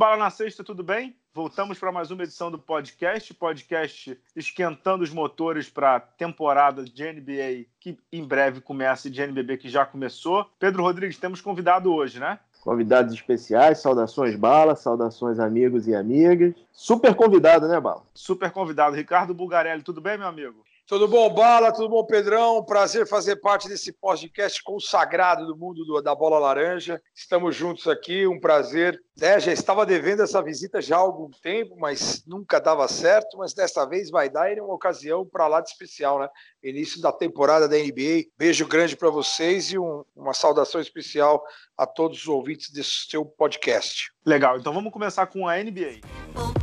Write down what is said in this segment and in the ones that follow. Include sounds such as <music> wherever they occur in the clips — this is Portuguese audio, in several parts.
Bala na Sexta, tudo bem? Voltamos para mais uma edição do podcast, podcast esquentando os motores para a temporada de NBA que em breve começa e de NBB que já começou. Pedro Rodrigues, temos convidado hoje, né? Convidados especiais, saudações Bala, saudações amigos e amigas. Super convidado, né, Bala? Super convidado. Ricardo Bulgarelli, tudo bem, meu amigo? Tudo bom, Bala? Tudo bom, Pedrão? Prazer fazer parte desse podcast consagrado do mundo do, da bola laranja. Estamos juntos aqui, um prazer. É, já estava devendo essa visita já há algum tempo, mas nunca dava certo. Mas desta vez vai dar e é uma ocasião para lá de especial, né? Início da temporada da NBA. Beijo grande para vocês e um, uma saudação especial a todos os ouvintes desse seu podcast. Legal, então vamos começar com a NBA.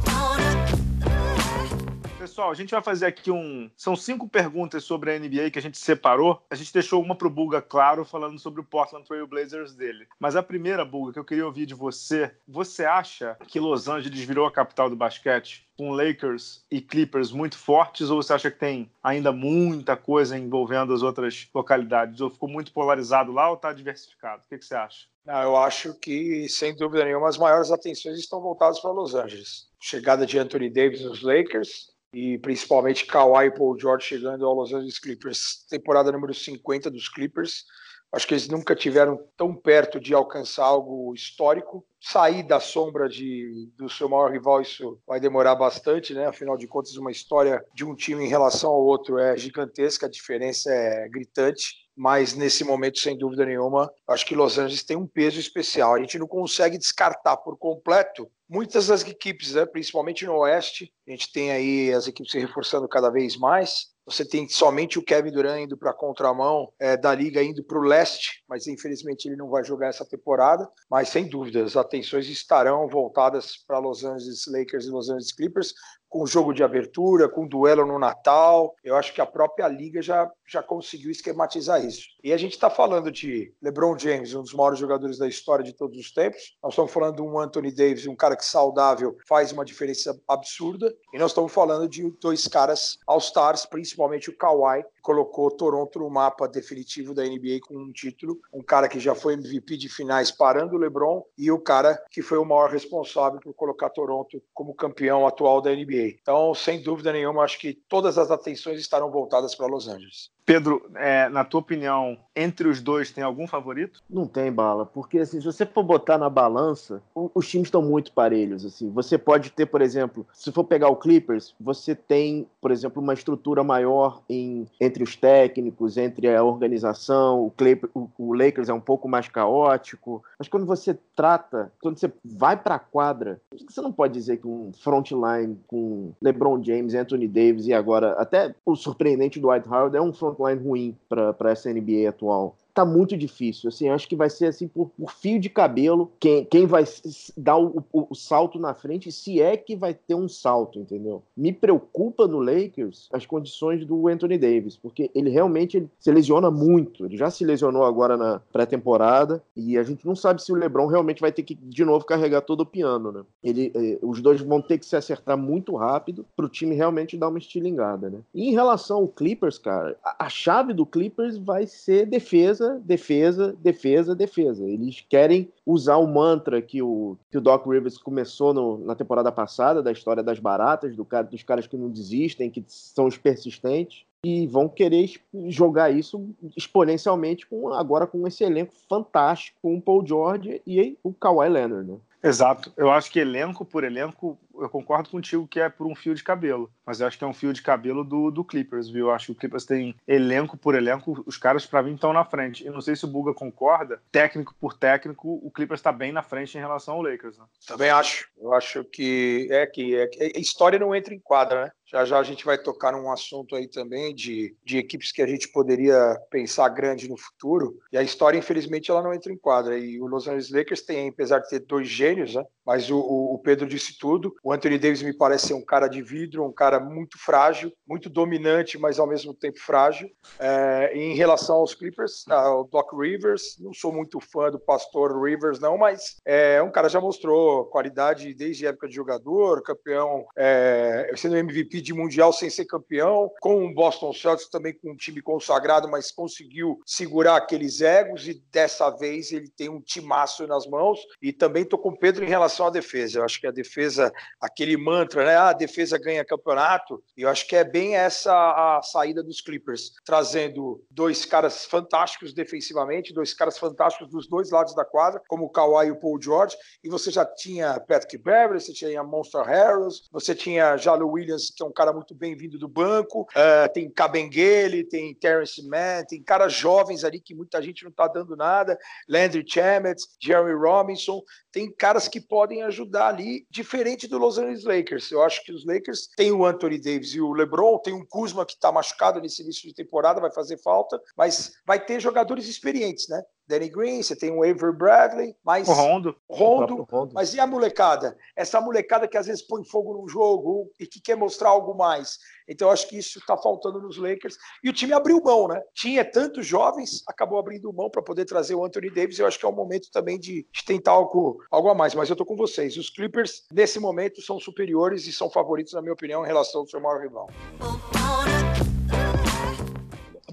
Pessoal, a gente vai fazer aqui um. São cinco perguntas sobre a NBA que a gente separou. A gente deixou uma pro Bulga, claro, falando sobre o Portland Trail Blazers dele. Mas a primeira, Bulga, que eu queria ouvir de você: você acha que Los Angeles virou a capital do basquete? com Lakers e Clippers muito fortes ou você acha que tem ainda muita coisa envolvendo as outras localidades? Ou ficou muito polarizado lá ou está diversificado? O que, que você acha? Não, eu acho que, sem dúvida nenhuma, as maiores atenções estão voltadas para Los Angeles. Chegada de Anthony Davis nos Lakers, e principalmente Kawhi e Paul George chegando ao Los Angeles Clippers, temporada número 50 dos Clippers. Acho que eles nunca tiveram tão perto de alcançar algo histórico. Sair da sombra de, do seu maior rival, isso vai demorar bastante, né? Afinal de contas, uma história de um time em relação ao outro é gigantesca, a diferença é gritante mas nesse momento, sem dúvida nenhuma, acho que Los Angeles tem um peso especial. A gente não consegue descartar por completo muitas das equipes, né? principalmente no Oeste. A gente tem aí as equipes se reforçando cada vez mais. Você tem somente o Kevin Durant indo para a contramão é, da liga, indo para o leste, mas infelizmente ele não vai jogar essa temporada. Mas sem dúvida, as atenções estarão voltadas para Los Angeles Lakers e Los Angeles Clippers, com jogo de abertura, com duelo no Natal. Eu acho que a própria liga já, já conseguiu esquematizar isso. E a gente está falando de LeBron James, um dos maiores jogadores da história de todos os tempos. Nós estamos falando de um Anthony Davis, um cara que saudável faz uma diferença absurda. E nós estamos falando de dois caras All-Stars, principalmente o Kawhi, que colocou Toronto no mapa definitivo da NBA com um título. Um cara que já foi MVP de finais parando o LeBron e o cara que foi o maior responsável por colocar Toronto como campeão atual da NBA. Então, sem dúvida nenhuma, acho que todas as atenções estarão voltadas para Los Angeles. Pedro, é, na tua opinião, entre os dois tem algum favorito? Não tem bala, porque assim, se você for botar na balança, os times estão muito parelhos. Assim, você pode ter, por exemplo, se for pegar o Clippers, você tem, por exemplo, uma estrutura maior em, entre os técnicos, entre a organização. O, Clipper, o, o Lakers é um pouco mais caótico, mas quando você trata, quando você vai para a quadra, você não pode dizer que um frontline com LeBron James, Anthony Davis e agora até o surpreendente Dwight Howard é um frontline ruim para essa NBA atual tá muito difícil. Assim, acho que vai ser assim por, por fio de cabelo quem, quem vai dar o, o, o, salto na frente, se é que vai ter um salto, entendeu? Me preocupa no Lakers as condições do Anthony Davis, porque ele realmente ele se lesiona muito. Ele já se lesionou agora na pré-temporada e a gente não sabe se o LeBron realmente vai ter que de novo carregar todo o piano, né? Ele, eh, os dois vão ter que se acertar muito rápido para o time realmente dar uma estilingada, né? E em relação ao Clippers, cara, a, a chave do Clippers vai ser defesa defesa, defesa, defesa, Eles querem usar o mantra que o, que o Doc Rivers começou no, na temporada passada, da história das baratas, do dos caras que não desistem, que são os persistentes, e vão querer jogar isso exponencialmente com, agora com esse elenco fantástico, com o Paul George e o Kawhi Leonard. Né? Exato. Eu acho que elenco por elenco, eu concordo contigo que é por um fio de cabelo. Mas eu acho que é um fio de cabelo do, do Clippers, viu? Eu acho que o Clippers tem elenco por elenco, os caras para mim estão na frente. E não sei se o Buga concorda, técnico por técnico, o Clippers está bem na frente em relação ao Lakers, né? Também acho. Eu acho que é que é, a história não entra em quadra, né? Já já a gente vai tocar num assunto aí também de, de equipes que a gente poderia pensar grande no futuro. E a história, infelizmente, ela não entra em quadra. E o Los Angeles Lakers tem, apesar de ter dois gênios, né? mas o, o Pedro disse tudo. O Anthony Davis me parece ser um cara de vidro, um cara muito frágil, muito dominante, mas ao mesmo tempo frágil. É, em relação aos Clippers, ao Doc Rivers, não sou muito fã do pastor Rivers, não, mas é um cara já mostrou qualidade desde a época de jogador, campeão, é, sendo MVP de Mundial sem ser campeão, com o Boston Celtics também com um time consagrado, mas conseguiu segurar aqueles egos e dessa vez ele tem um timaço nas mãos. E também estou com o Pedro em relação à defesa. Eu acho que a defesa, aquele mantra, né? Ah, a defesa ganha campeonato. E eu acho que é bem essa a saída dos Clippers, trazendo dois caras fantásticos defensivamente, dois caras fantásticos dos dois lados da quadra, como o Kawhi e o Paul George. E você já tinha Patrick Beverly, você tinha Monster Harris, você tinha Jalo Williams, que é um cara muito bem-vindo do banco, uh, tem Kabengele, tem Terrence Mann, tem caras jovens ali que muita gente não está dando nada, Landry Chamet, Jerry Robinson, tem caras que podem ajudar ali, diferente do Los Angeles Lakers. Eu acho que os Lakers têm o Anthony Davis e o LeBron, tem um Kuzma que está machucado nesse início de temporada, vai fazer falta, mas vai ter jogadores experientes, né? Danny Green, você tem o Avery Bradley, mas. O Rondo. Rondo, Rondo. Mas e a molecada? Essa molecada que às vezes põe fogo no jogo e que quer mostrar algo mais. Então, acho que isso está faltando nos Lakers. E o time abriu mão, né? Tinha tantos jovens, acabou abrindo mão para poder trazer o Anthony Davis. Eu acho que é o momento também de, de tentar algo, algo a mais. Mas eu estou com vocês. Os Clippers, nesse momento, são superiores e são favoritos, na minha opinião, em relação ao seu maior rival.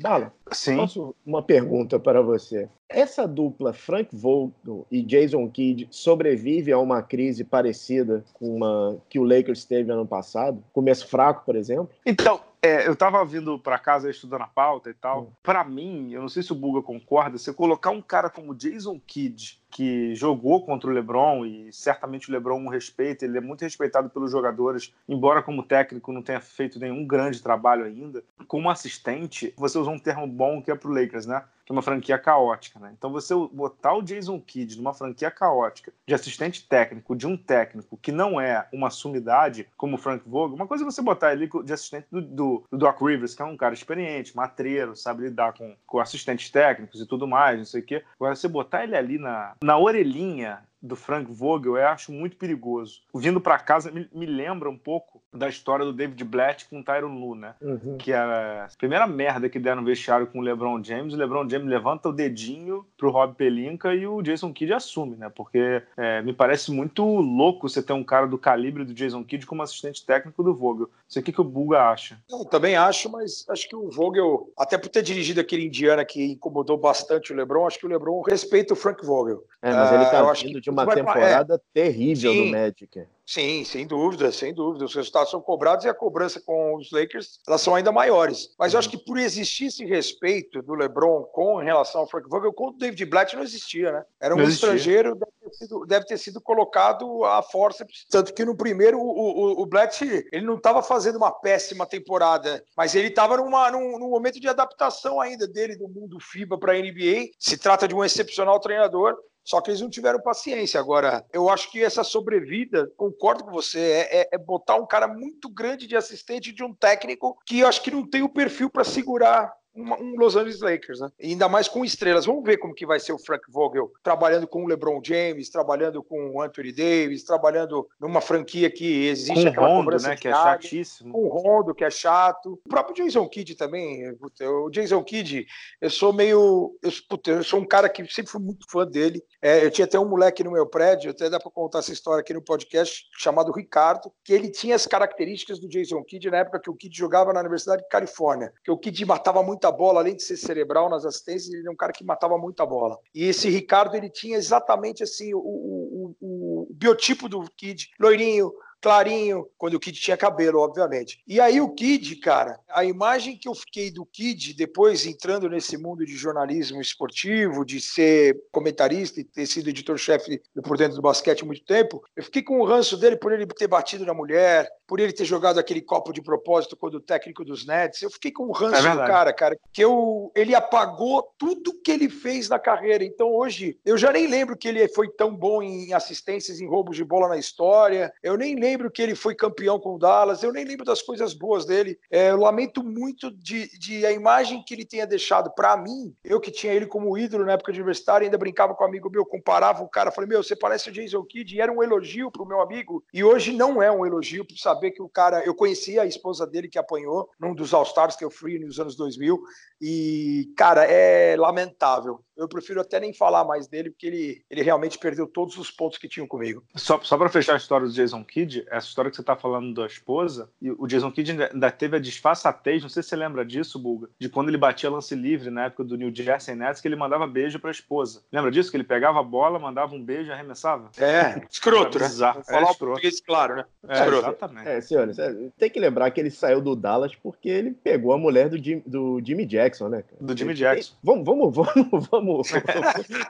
Bala, Sim. Posso uma pergunta para você? Essa dupla Frank Vogel e Jason Kidd sobrevive a uma crise parecida com uma que o Lakers teve ano passado? Começo fraco, por exemplo? Então, é, eu tava vindo para casa estudando a pauta e tal. Hum. Para mim, eu não sei se o Buga concorda, você colocar um cara como Jason Kidd, que jogou contra o LeBron e certamente o LeBron um respeita, ele é muito respeitado pelos jogadores, embora como técnico não tenha feito nenhum grande trabalho ainda. Como assistente, você usou um termo bom que é pro Lakers, né? que é uma franquia caótica, né? Então você botar o Jason Kidd numa franquia caótica de assistente técnico de um técnico que não é uma sumidade como o Frank Vogel, uma coisa é você botar ele de assistente do, do, do, Doc Rivers, que é um cara experiente, matreiro, sabe lidar com, com assistentes técnicos e tudo mais, não sei o quê. Agora você botar ele ali na, na orelhinha do Frank Vogel eu acho muito perigoso. Vindo para casa me, me, lembra um pouco da história do David Blatt com o Tyron Lu, né? Uhum. Que é a primeira merda que deram no vestiário com o LeBron James. O LeBron James levanta o dedinho pro Rob Pelinka e o Jason Kidd assume, né? Porque é, me parece muito louco você ter um cara do calibre do Jason Kidd como assistente técnico do Vogel. Não sei o que, que o Buga acha. Eu também acho, mas acho que o Vogel, até por ter dirigido aquele Indiana que incomodou bastante o LeBron, acho que o LeBron respeita o Frank Vogel. É, mas ele tá uh, vindo de uma é. temporada é, terrível sim, do Magic. Sim, sem dúvida, sem dúvida. Os resultados são cobrados e a cobrança com os Lakers elas são ainda maiores. Mas eu acho que por existir esse respeito do LeBron com relação ao Frank Vogel, com o David Blatt não existia, né? Era um estrangeiro, deve ter, sido, deve ter sido colocado à força. Tanto que no primeiro o, o, o Blatt ele não estava fazendo uma péssima temporada, mas ele estava num, num momento de adaptação ainda dele do mundo FIBA para a NBA. Se trata de um excepcional treinador só que eles não tiveram paciência. Agora, eu acho que essa sobrevida, concordo com você, é, é, é botar um cara muito grande de assistente de um técnico que eu acho que não tem o perfil para segurar um Los Angeles Lakers, né? E ainda mais com estrelas. Vamos ver como que vai ser o Frank Vogel trabalhando com o LeBron James, trabalhando com o Anthony Davis, trabalhando numa franquia que existe com aquela Rondo, né? Que é chatíssimo. Com o Rondo, que é chato. O próprio Jason Kidd também. O Jason Kidd, eu sou meio. Eu, puta, eu sou um cara que sempre fui muito fã dele. É, eu tinha até um moleque no meu prédio, até dá para contar essa história aqui no podcast, chamado Ricardo, que ele tinha as características do Jason Kidd na época que o Kidd jogava na Universidade de Califórnia, que o Kidd matava muito muita bola, além de ser cerebral nas assistências, ele é um cara que matava muita bola. E esse Ricardo, ele tinha exatamente assim o, o, o, o biotipo do Kid, loirinho, clarinho, quando o Kid tinha cabelo, obviamente. E aí o Kid, cara, a imagem que eu fiquei do Kid, depois entrando nesse mundo de jornalismo esportivo, de ser comentarista e ter sido editor-chefe por dentro do basquete há muito tempo, eu fiquei com o ranço dele por ele ter batido na mulher, por ele ter jogado aquele copo de propósito quando o técnico dos Nets. Eu fiquei com o ranço é do cara, cara, que eu, ele apagou tudo que ele fez na carreira. Então hoje, eu já nem lembro que ele foi tão bom em assistências, em roubos de bola na história. Eu nem lembro lembro que ele foi campeão com o Dallas, eu nem lembro das coisas boas dele. É, eu lamento muito de, de a imagem que ele tenha deixado para mim. Eu que tinha ele como ídolo na época de universitário, ainda brincava com um amigo meu, comparava o cara, falei, meu, você parece o Jason Kidd, e era um elogio pro meu amigo, e hoje não é um elogio por saber que o cara, eu conhecia a esposa dele que apanhou num dos All-Stars que eu fui nos anos 2000, e, cara, é lamentável. Eu prefiro até nem falar mais dele, porque ele, ele realmente perdeu todos os pontos que tinham comigo. Só, só para fechar a história do Jason Kidd, essa história que você está falando da esposa, e o Jason Kidd ainda, ainda teve a disfarçatez, não sei se você lembra disso, Bulga, de quando ele batia lance livre na época do New Jersey Nets, que ele mandava beijo para a esposa. Lembra disso? Que ele pegava a bola, mandava um beijo e arremessava? É, escroto, né? Bizarro. Falar É o escroto. português claro, né? É, Escroto. exatamente. É, senhores, é, tem que lembrar que ele saiu do Dallas porque ele pegou a mulher do, Jim- do Jimmy Jackson, né? cara? Do Jimmy Jackson. <laughs> Vamos, vamos, vamos, <laughs> vamos,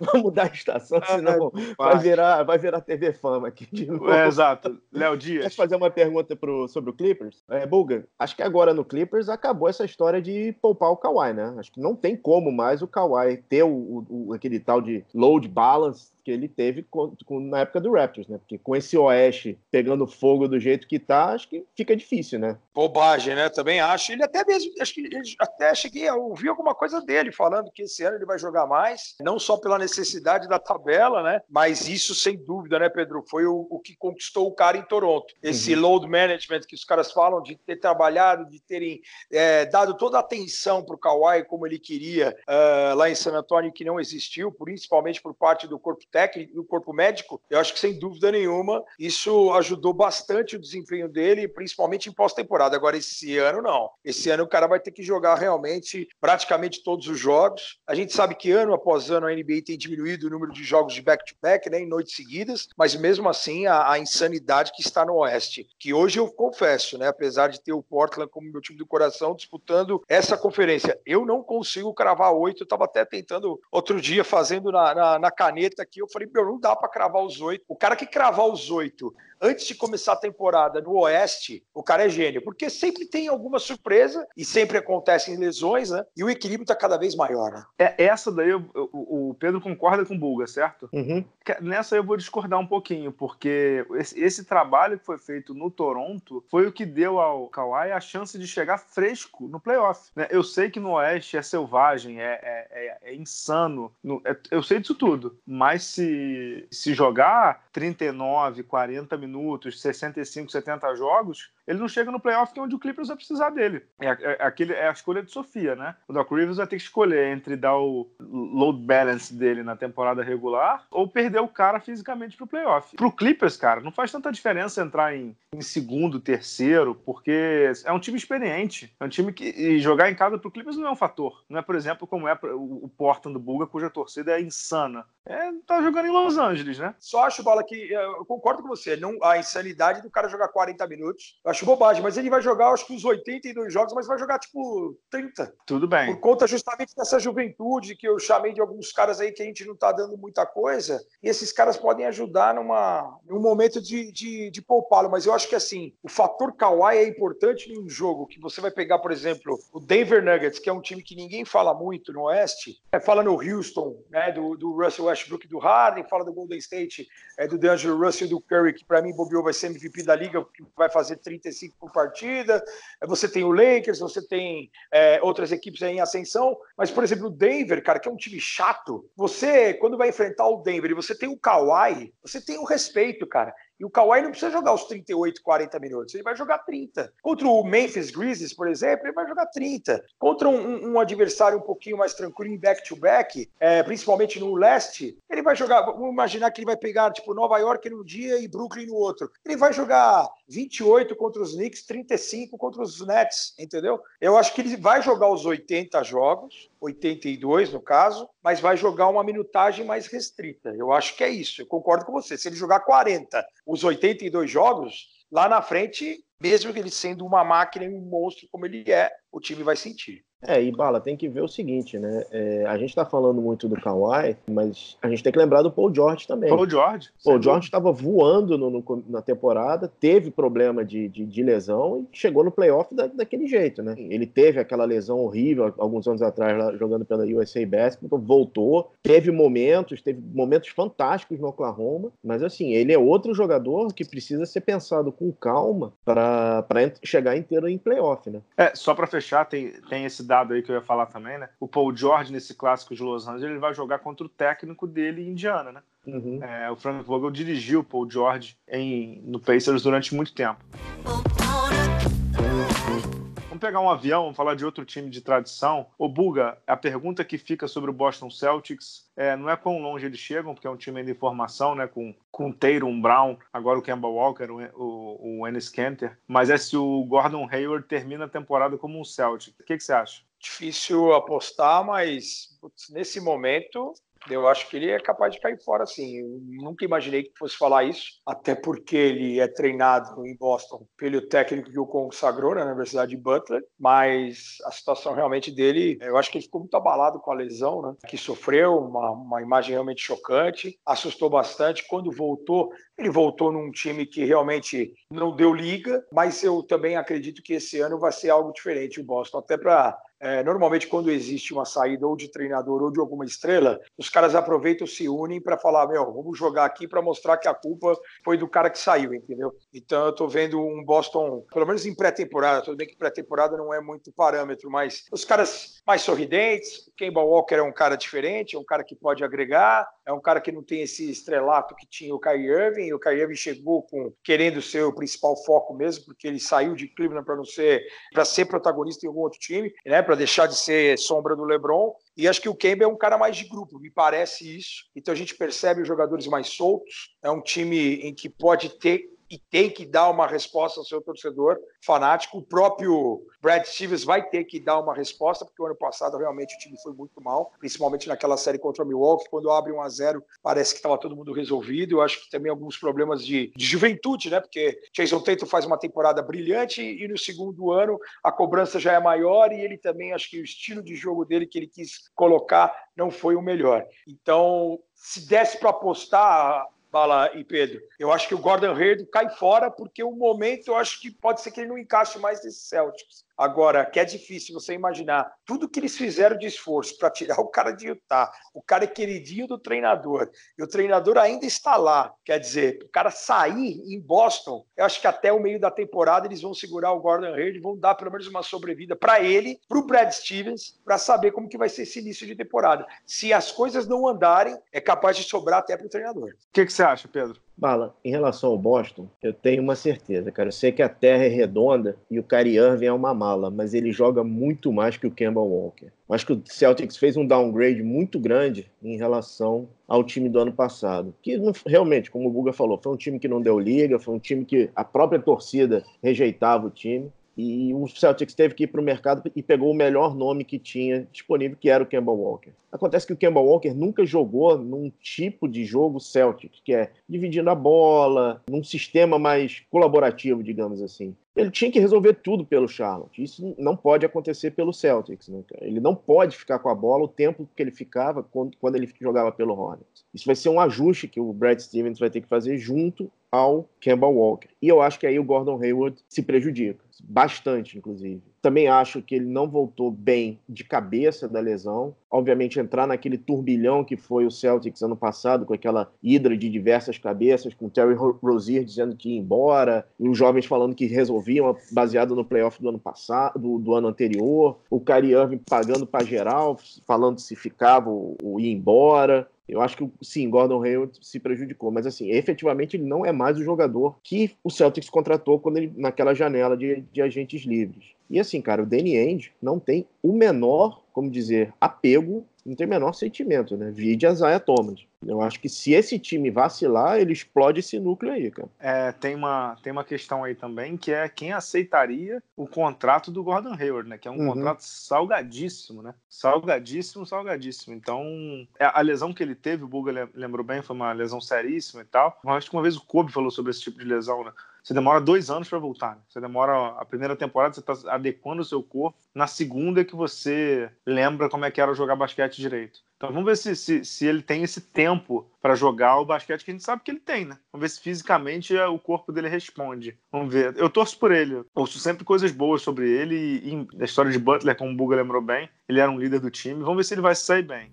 vamos mudar a estação, senão vai virar, vai virar TV Fama aqui de novo. É, exato. Léo <laughs> Quer Dias. fazer uma pergunta pro, sobre o Clippers? É, Bulga, acho que agora no Clippers acabou essa história de poupar o Kawhi, né? Acho que não tem como mais o Kawhi ter o- o- aquele tal de load balance que ele teve com- com- na época do Raptors, né? Porque com esse Oeste pegando fogo do jeito que tá, acho que fica difícil, né? Bobagem, né? Também acho. Ele até mesmo, acho que até cheguei a ouvir alguma coisa dele falando que esse ano ele vai jogar mais, não só pela necessidade da tabela, né? Mas isso sem dúvida, né, Pedro? Foi o, o que conquistou o cara em Toronto. Esse load management que os caras falam de ter trabalhado, de terem é, dado toda a atenção para o Kawhi como ele queria ah, lá em San Antonio, que não existiu, principalmente por parte do corpo técnico, do corpo médico. Eu acho que sem dúvida nenhuma isso ajudou bastante o desempenho dele, principalmente em pós-temporada. Agora, esse ano, não. Esse ano o cara vai ter que jogar realmente praticamente todos os jogos. A gente sabe que ano após ano a NBA tem diminuído o número de jogos de back-to-back, né, em noites seguidas, mas mesmo assim a, a insanidade que está no Oeste. Que hoje eu confesso, né, apesar de ter o Portland como meu time do coração disputando essa conferência, eu não consigo cravar oito. Eu estava até tentando outro dia fazendo na, na, na caneta aqui. Eu falei, meu, não dá para cravar os oito. O cara que cravar os oito antes de começar a temporada no Oeste, o cara é gênio, porque sempre tem alguma surpresa e sempre acontecem lesões, né? E o equilíbrio está cada vez maior, né? É, essa daí eu- o Pedro concorda com o Bulga, certo? Uhum. Nessa eu vou discordar um pouquinho, porque esse, esse trabalho que foi feito no Toronto foi o que deu ao Kawhi a chance de chegar fresco no playoff. né? Eu sei que no Oeste é selvagem, é, é- é- é insano, no- é- eu sei disso tudo, mas se, se jogar 39, 40 minutos, 65, 70 jogos, ele não chega no playoff que é onde o Clippers vai precisar dele. É, é- é aquele, é a escolha de Sofia, né? O Doc Rivers vai ter que escolher entre dar o load balance dele na temporada regular ou perder o cara fisicamente pro playoff. Pro Clippers, cara, não faz tanta diferença entrar em, em segundo, terceiro, porque é um time experiente. É um time que e jogar em casa pro Clippers não é um fator. Não é, por exemplo, como é o Portland do Bulga, cuja torcida é insana. É, tá jogando em Los Angeles, né? Só acho, Bola, que eh, eu concordo com você. Não, a insanidade do cara jogar 40 minutos, eu acho bobagem, mas ele vai jogar, acho que os 82 jogos, mas vai jogar tipo 30. Tudo bem. Por conta justamente dessa juventude que eu chamei de alguns caras aí que a gente não tá dando muita coisa, e esses caras podem ajudar numa, num momento de, de, de poupá-lo. Mas eu acho que assim, o fator Kawhi é importante em um jogo que você vai pegar, por exemplo, o Denver Nuggets, que é um time que ninguém fala muito no Oeste, é, fala no Houston, né, do, do Russell Westbrook e do Harden, fala do Golden State, é, do DeAngelo Russell e do Curry, que para mim bobeou vai ser MVP da liga, porque vai fazer 35 por partida. É, Você tem o Lakers, você tem é, outras equipes aí em ascensão, mas, por exemplo, o Denver, cara, que é um time chato, você, quando vai enfrentar o Denver e você tem o Kawhi, você tem o respeito, cara. E o Kawhi não precisa jogar os 38, 40 minutos, ele vai jogar 30. Contra o Memphis Grizzlies, por exemplo, ele vai jogar 30. Contra um, um- adversário um pouquinho mais tranquilo em back-to-back, é, principalmente no leste, ele vai jogar, vamos imaginar que ele vai pegar, tipo, Nova York num dia e Brooklyn no outro. Ele vai jogar 28 contra os Knicks, 35 contra os Nets, entendeu? Eu acho que ele vai jogar os 80 jogos, 82 no caso, mas vai jogar uma minutagem mais restrita. Eu acho que é isso. Eu concordo com você. Se ele jogar 40, os 82 jogos, lá na frente, mesmo que ele sendo uma máquina e um monstro como ele é, o time vai sentir. É, e Bala, tem que ver o seguinte, né? É, a gente tá falando muito do Kawhi, mas a gente tem que lembrar do Paul George também. Paul George? Paul George estava voando no, no, na temporada, teve problema de, de, de, lesão e chegou no playoff da, daquele jeito, né? Ele teve aquela lesão horrível alguns anos atrás lá, jogando pela USA Basketball, voltou, teve momentos, teve momentos fantásticos no Oklahoma, mas assim, ele é outro jogador que precisa ser pensado com calma para chegar inteiro em playoff, né? É, só para fechar, tem, tem esse dado aí que eu ia falar também, né? O Paul George, nesse clássico de Los Angeles, ele vai jogar contra o técnico dele em Indiana, né? Uhum. É, o Frank Vogel dirigiu o Paul George em, no Pacers durante muito tempo. Vamos pegar um avião, vamos falar de outro time de tradição. O Buga, a pergunta que fica sobre o Boston Celtics é, não é quão longe eles chegam, porque é um time ainda em formação, né, com, com Tatum, Brown, agora o Kemba Walker, o, o, Ennis Kanter, mas é se o Gordon Hayward termina a temporada como um Celtic. O que, que você acha? Difícil apostar, mas putz, nesse momento eu acho que ele é capaz de cair fora, sim. Eu nunca imaginei que fosse falar isso, até porque ele é treinado em Boston pelo técnico que o consagrou na Universidade de Butler, mas a situação realmente dele, eu acho que ele ficou muito abalado com a lesão, né? Que sofreu, uma, uma imagem realmente chocante, assustou bastante. Quando voltou, ele voltou num time que realmente não deu liga, mas eu também acredito que esse ano vai ser algo diferente o Boston, até para é, normalmente, quando existe uma saída ou de treinador ou de alguma estrela, os caras aproveitam, se unem para falar: meu, vamos jogar aqui para mostrar que a culpa foi do cara que saiu, entendeu? Então, eu estou vendo um Boston, pelo menos em pré-temporada, tudo bem que pré-temporada não é muito parâmetro, mas os caras mais sorridentes. Kemba Walker é um cara diferente, é um cara que pode agregar, é um cara que não tem esse estrelato que tinha o Kyrie Irving. O Kyrie Irving chegou com querendo ser o principal foco mesmo, porque ele saiu de Cleveland para não ser para ser protagonista em algum outro time, né? Para deixar de ser sombra do LeBron. E acho que o Kemba é um cara mais de grupo, me parece isso. Então a gente percebe os jogadores mais soltos. É um time em que pode ter e tem que dar uma resposta ao seu torcedor fanático. O próprio Brad Stevens vai ter que dar uma resposta, porque o ano passado realmente o time foi muito mal, principalmente naquela série contra o Milwaukee, quando abre 1 a 0 parece que estava todo mundo resolvido. Eu acho que também alguns problemas de, de juventude, né? Porque Jason Tatum faz uma temporada brilhante e no segundo ano a cobrança já é maior e ele também, acho que o estilo de jogo dele que ele quis colocar não foi o melhor. Então, se desse para apostar, Bala e Pedro. Eu acho que o Gordon Hayward cai fora porque o momento eu acho que pode ser que ele não encaixe mais nesse Celtics. Agora, que é difícil você imaginar tudo que eles fizeram de esforço para tirar <laughs> o cara de Utah, o cara é queridinho do treinador, e o treinador ainda está lá. Quer dizer, o cara sair em Boston, eu acho que até o meio da temporada eles vão segurar o Gordon Hayward, vão dar pelo menos uma sobrevida para ele, para o Brad Stevens, para saber como que vai ser esse início de temporada. Se as coisas não andarem, é capaz de sobrar até para o treinador. O que, que você acha, Pedro? Bala, em relação ao Boston, eu tenho uma certeza, cara. Eu sei que a terra é redonda e o Kyrie Irving é uma mala, mas ele joga muito mais que o Kemba Walker. Acho que o Celtics fez um downgrade muito grande em relação ao time do ano passado. Que realmente, como o Buga falou, foi um time que não deu liga, foi um time que a própria torcida rejeitava o time. E o Celtics teve que ir para o mercado e pegou o melhor nome que tinha disponível, que era o Kemba Walker. Acontece que o Kemba Walker nunca jogou num tipo de jogo Celtic, que é dividindo a bola, num sistema mais colaborativo, digamos assim. Ele tinha que resolver tudo pelo Charlotte. Isso não pode acontecer pelo Celtics. Né? Ele não pode ficar com a bola o tempo que ele ficava quando, quando ele jogava pelo Hornets. Isso vai ser um ajuste que o Brad Stevens vai ter que fazer junto ao Kemba Walker. E eu acho que aí o Gordon Hayward se prejudica, bastante, inclusive. Também acho que ele não voltou bem de cabeça da lesão. Obviamente, entrar naquele turbilhão que foi o Celtics ano passado, com aquela hidra de diversas cabeças, com o Terry Rozier dizendo que ia embora, e os jovens falando que resolviam, baseado no playoff do ano passado, do, do ano anterior, o Kyrie Irving pagando para geral, falando se ficava ou, ia embora. Eu acho que sim, Gordon Hayward se prejudicou, mas assim, efetivamente ele não é mais o jogador que o Celtics contratou quando ele, naquela janela de, de agentes livres. E assim, cara, o Danny Ainge não tem o menor, como dizer, apego não tem o menor sentimento, né? Vide a Zaya Thomas. Eu acho que se esse time vacilar, ele explode esse núcleo aí, cara. É, tem uma, tem uma questão aí também, que é quem aceitaria o contrato do Gordon Hayward, né? Que é um uhum. contrato salgadíssimo, né? Salgadíssimo, salgadíssimo. Então, é, a lesão que ele teve, o Buga lembrou bem, foi uma lesão seríssima e tal. Eu acho que uma vez o Kobe falou sobre esse tipo de lesão, né? você demora dois anos para voltar. Né? Você demora a primeira temporada, você está adequando o seu corpo. Na segunda é que você lembra como é que era jogar basquete direito. Então vamos ver se, se, se ele tem esse tempo para jogar o basquete que a gente sabe que ele tem, né? Vamos ver se fisicamente o corpo dele responde. Vamos ver. Eu torço por ele. Ouço sempre coisas boas sobre ele e, e história de Butler, como o Buga lembrou bem, ele era um líder do time. Vamos ver se ele vai sair bem.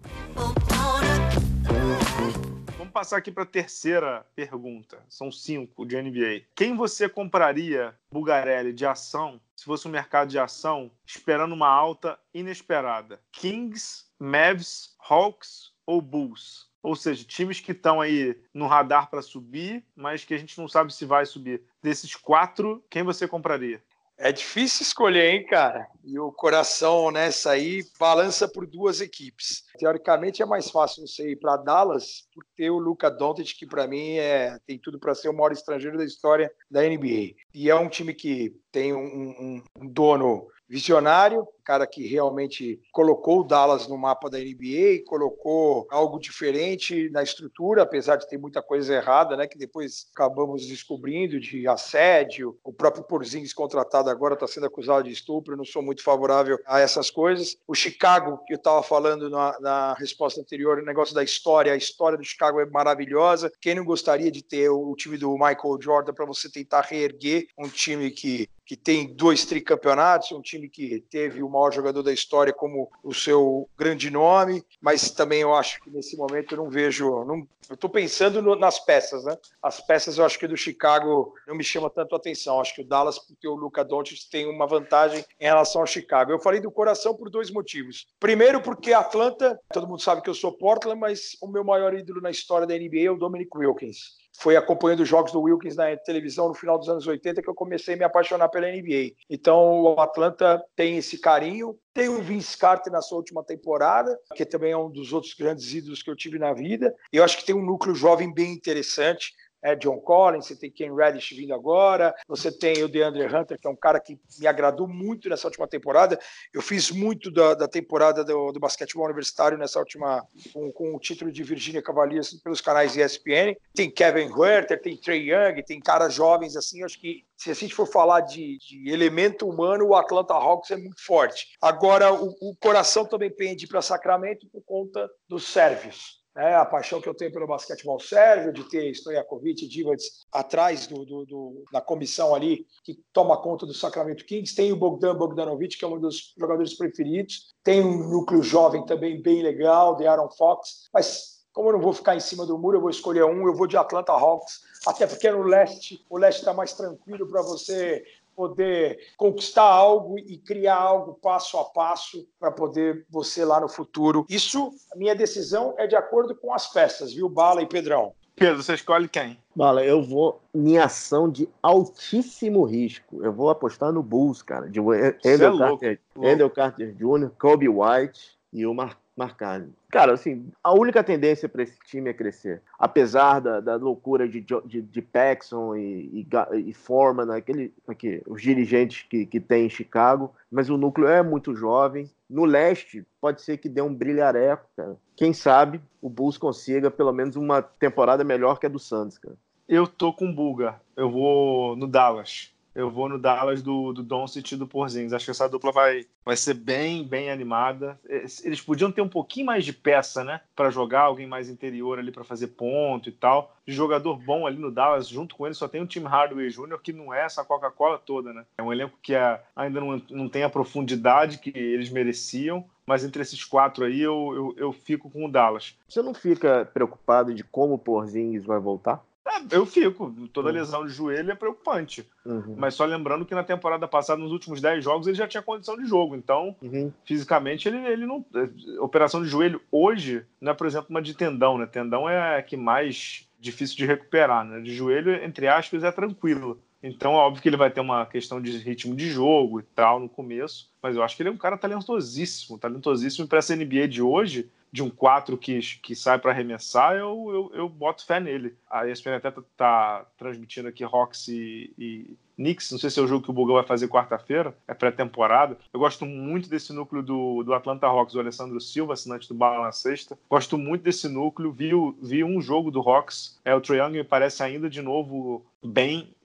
Vamos passar aqui para a terceira pergunta. São cinco de NBA. Quem você compraria Bugarelli de ação se fosse um mercado de ação esperando uma alta inesperada? Kings, Mavs, Hawks ou Bulls? Ou seja, times que estão aí no radar para subir, mas que a gente não sabe se vai subir. Desses quatro, quem você compraria? É difícil escolher, hein, cara? E o coração nessa aí balança por duas equipes. Teoricamente é mais fácil você ir para Dallas por ter o Luca Doncic, que para mim é, tem tudo para ser o maior estrangeiro da história da NBA. E é um time que tem um, um, um dono visionário, cara que realmente colocou o Dallas no mapa da NBA, colocou algo diferente na estrutura, apesar de ter muita coisa errada, né, que depois acabamos descobrindo de assédio. O próprio Porzingis contratado agora está sendo acusado de estupro, eu não sou muito favorável a essas coisas. O Chicago, que eu estava falando na, na, resposta anterior, o negócio da história, a história do Chicago é maravilhosa. Quem não gostaria de ter o, time do Michael Jordan para você tentar reerguer um time que que tem dois tricampeonatos, um time que teve o maior jogador da história como o seu grande nome, mas também eu acho que nesse momento eu não vejo, não, eu estou pensando no, nas peças, né? As peças eu acho que do Chicago não me chama tanto a atenção, acho que o Dallas, porque o Luca Doncic tem uma vantagem em relação ao Chicago. Eu falei do coração por dois motivos. Primeiro porque Atlanta, todo mundo sabe que eu sou Portland, mas o meu maior ídolo na história da NBA é o Dominic Wilkins foi acompanhando os jogos do Wilkins na televisão no final dos anos 80 que eu comecei a me apaixonar pela NBA. Então o Atlanta tem esse carinho. Tem o Vince Carter na sua última temporada, que também é um dos outros grandes ídolos que eu tive na vida. Eu acho que tem um núcleo jovem bem interessante é, John Collins, você tem Ken Reddish vindo agora, você tem o DeAndre Hunter, que é um cara que me agradou muito nessa última temporada. Eu fiz muito da, da temporada do, do, basquetebol universitário nessa última, com, com, o título de Virginia Cavaliers pelos canais ESPN. Tem Kevin Huerter, tem Trey Young, tem caras jovens assim. Acho que se a gente for falar de, de elemento humano, o Atlanta Hawks é muito forte. Agora, o, o coração também pende para Sacramento por conta dos sérvios né, a paixão que eu tenho pelo basquetebol sérvio, de ter Stojakovic e Divac atrás do, do, do, da comissão ali que toma conta do Sacramento Kings. Tem o Bogdan Bogdanovic, que é um dos jogadores preferidos. Tem um núcleo jovem também bem legal, de Aaron Fox. Mas como eu não vou ficar em cima do muro, eu vou escolher um, eu vou de Atlanta Hawks, até porque no leste, o leste está mais tranquilo para você poder conquistar algo e criar algo passo a passo para poder você lá no futuro. Isso, a minha decisão é de acordo com as peças, viu, Bala e Pedrão? Pedro, você escolhe quem? Bala, eu vou em ação de altíssimo risco. Eu vou apostar no Bulls, cara. De Endel, é Carter, Endel Carter Jr., Kobe White e o Mar Marcano. Cara, assim, a única tendência para esse time é crescer. Apesar da, da loucura de, de, de Paxson e, e, e Foreman, aquele, aqui, os dirigentes que, que tem em Chicago, mas o núcleo é muito jovem. No leste, pode ser que dê um brilhareco, cara. Quem sabe o Bulls consiga pelo menos uma temporada melhor que a do Santos, cara. Eu tô com o Bulga. Eu vou no Dallas eu vou no Dallas do, do Doncic e do Porzingis. Acho que essa dupla vai, vai ser bem, bem animada. Eles podiam ter um pouquinho mais de peça, né? Para jogar, alguém mais interior ali para fazer ponto e tal. De jogador bom ali no Dallas, junto com ele só tem o Tim Hardaway Jr., que não é essa Coca-Cola toda, né? É um elenco que é, ainda não, não tem a profundidade que eles mereciam, mas entre esses quatro aí eu, eu, eu fico com o Dallas. Você não fica preocupado de como o Porzingis vai voltar? É, eu fico. Toda uhum. lesão de joelho é preocupante. Uhum. Mas só lembrando que na temporada passada, nos últimos 10 jogos, ele já tinha condição de jogo. Então, uhum. fisicamente, ele, ele não. É, operação de joelho hoje não é, por exemplo, uma de tendão, né? Tendão é a que mais difícil de recuperar, né? De joelho, entre aspas, é tranquilo. Então, é óbvio que ele vai ter uma questão de ritmo de jogo e tal no começo, mas eu acho que ele é um cara talentosíssimo, talentosíssimo para essa NBA de hoje de um 4 que, que sai para arremessar, eu, eu, eu, boto fé nele. A ESPN até tá, tá transmitindo aqui Hawks e, e, Knicks, não sei se é o jogo que o Bugão vai fazer quarta-feira, é pré-temporada. Eu gosto muito desse núcleo do, do Atlanta Hawks, o Alessandro Silva, assinante do Bala na sexta. Gosto muito desse núcleo, vi, vi um jogo do Hawks, é, o Trae Young me parece ainda de novo bem,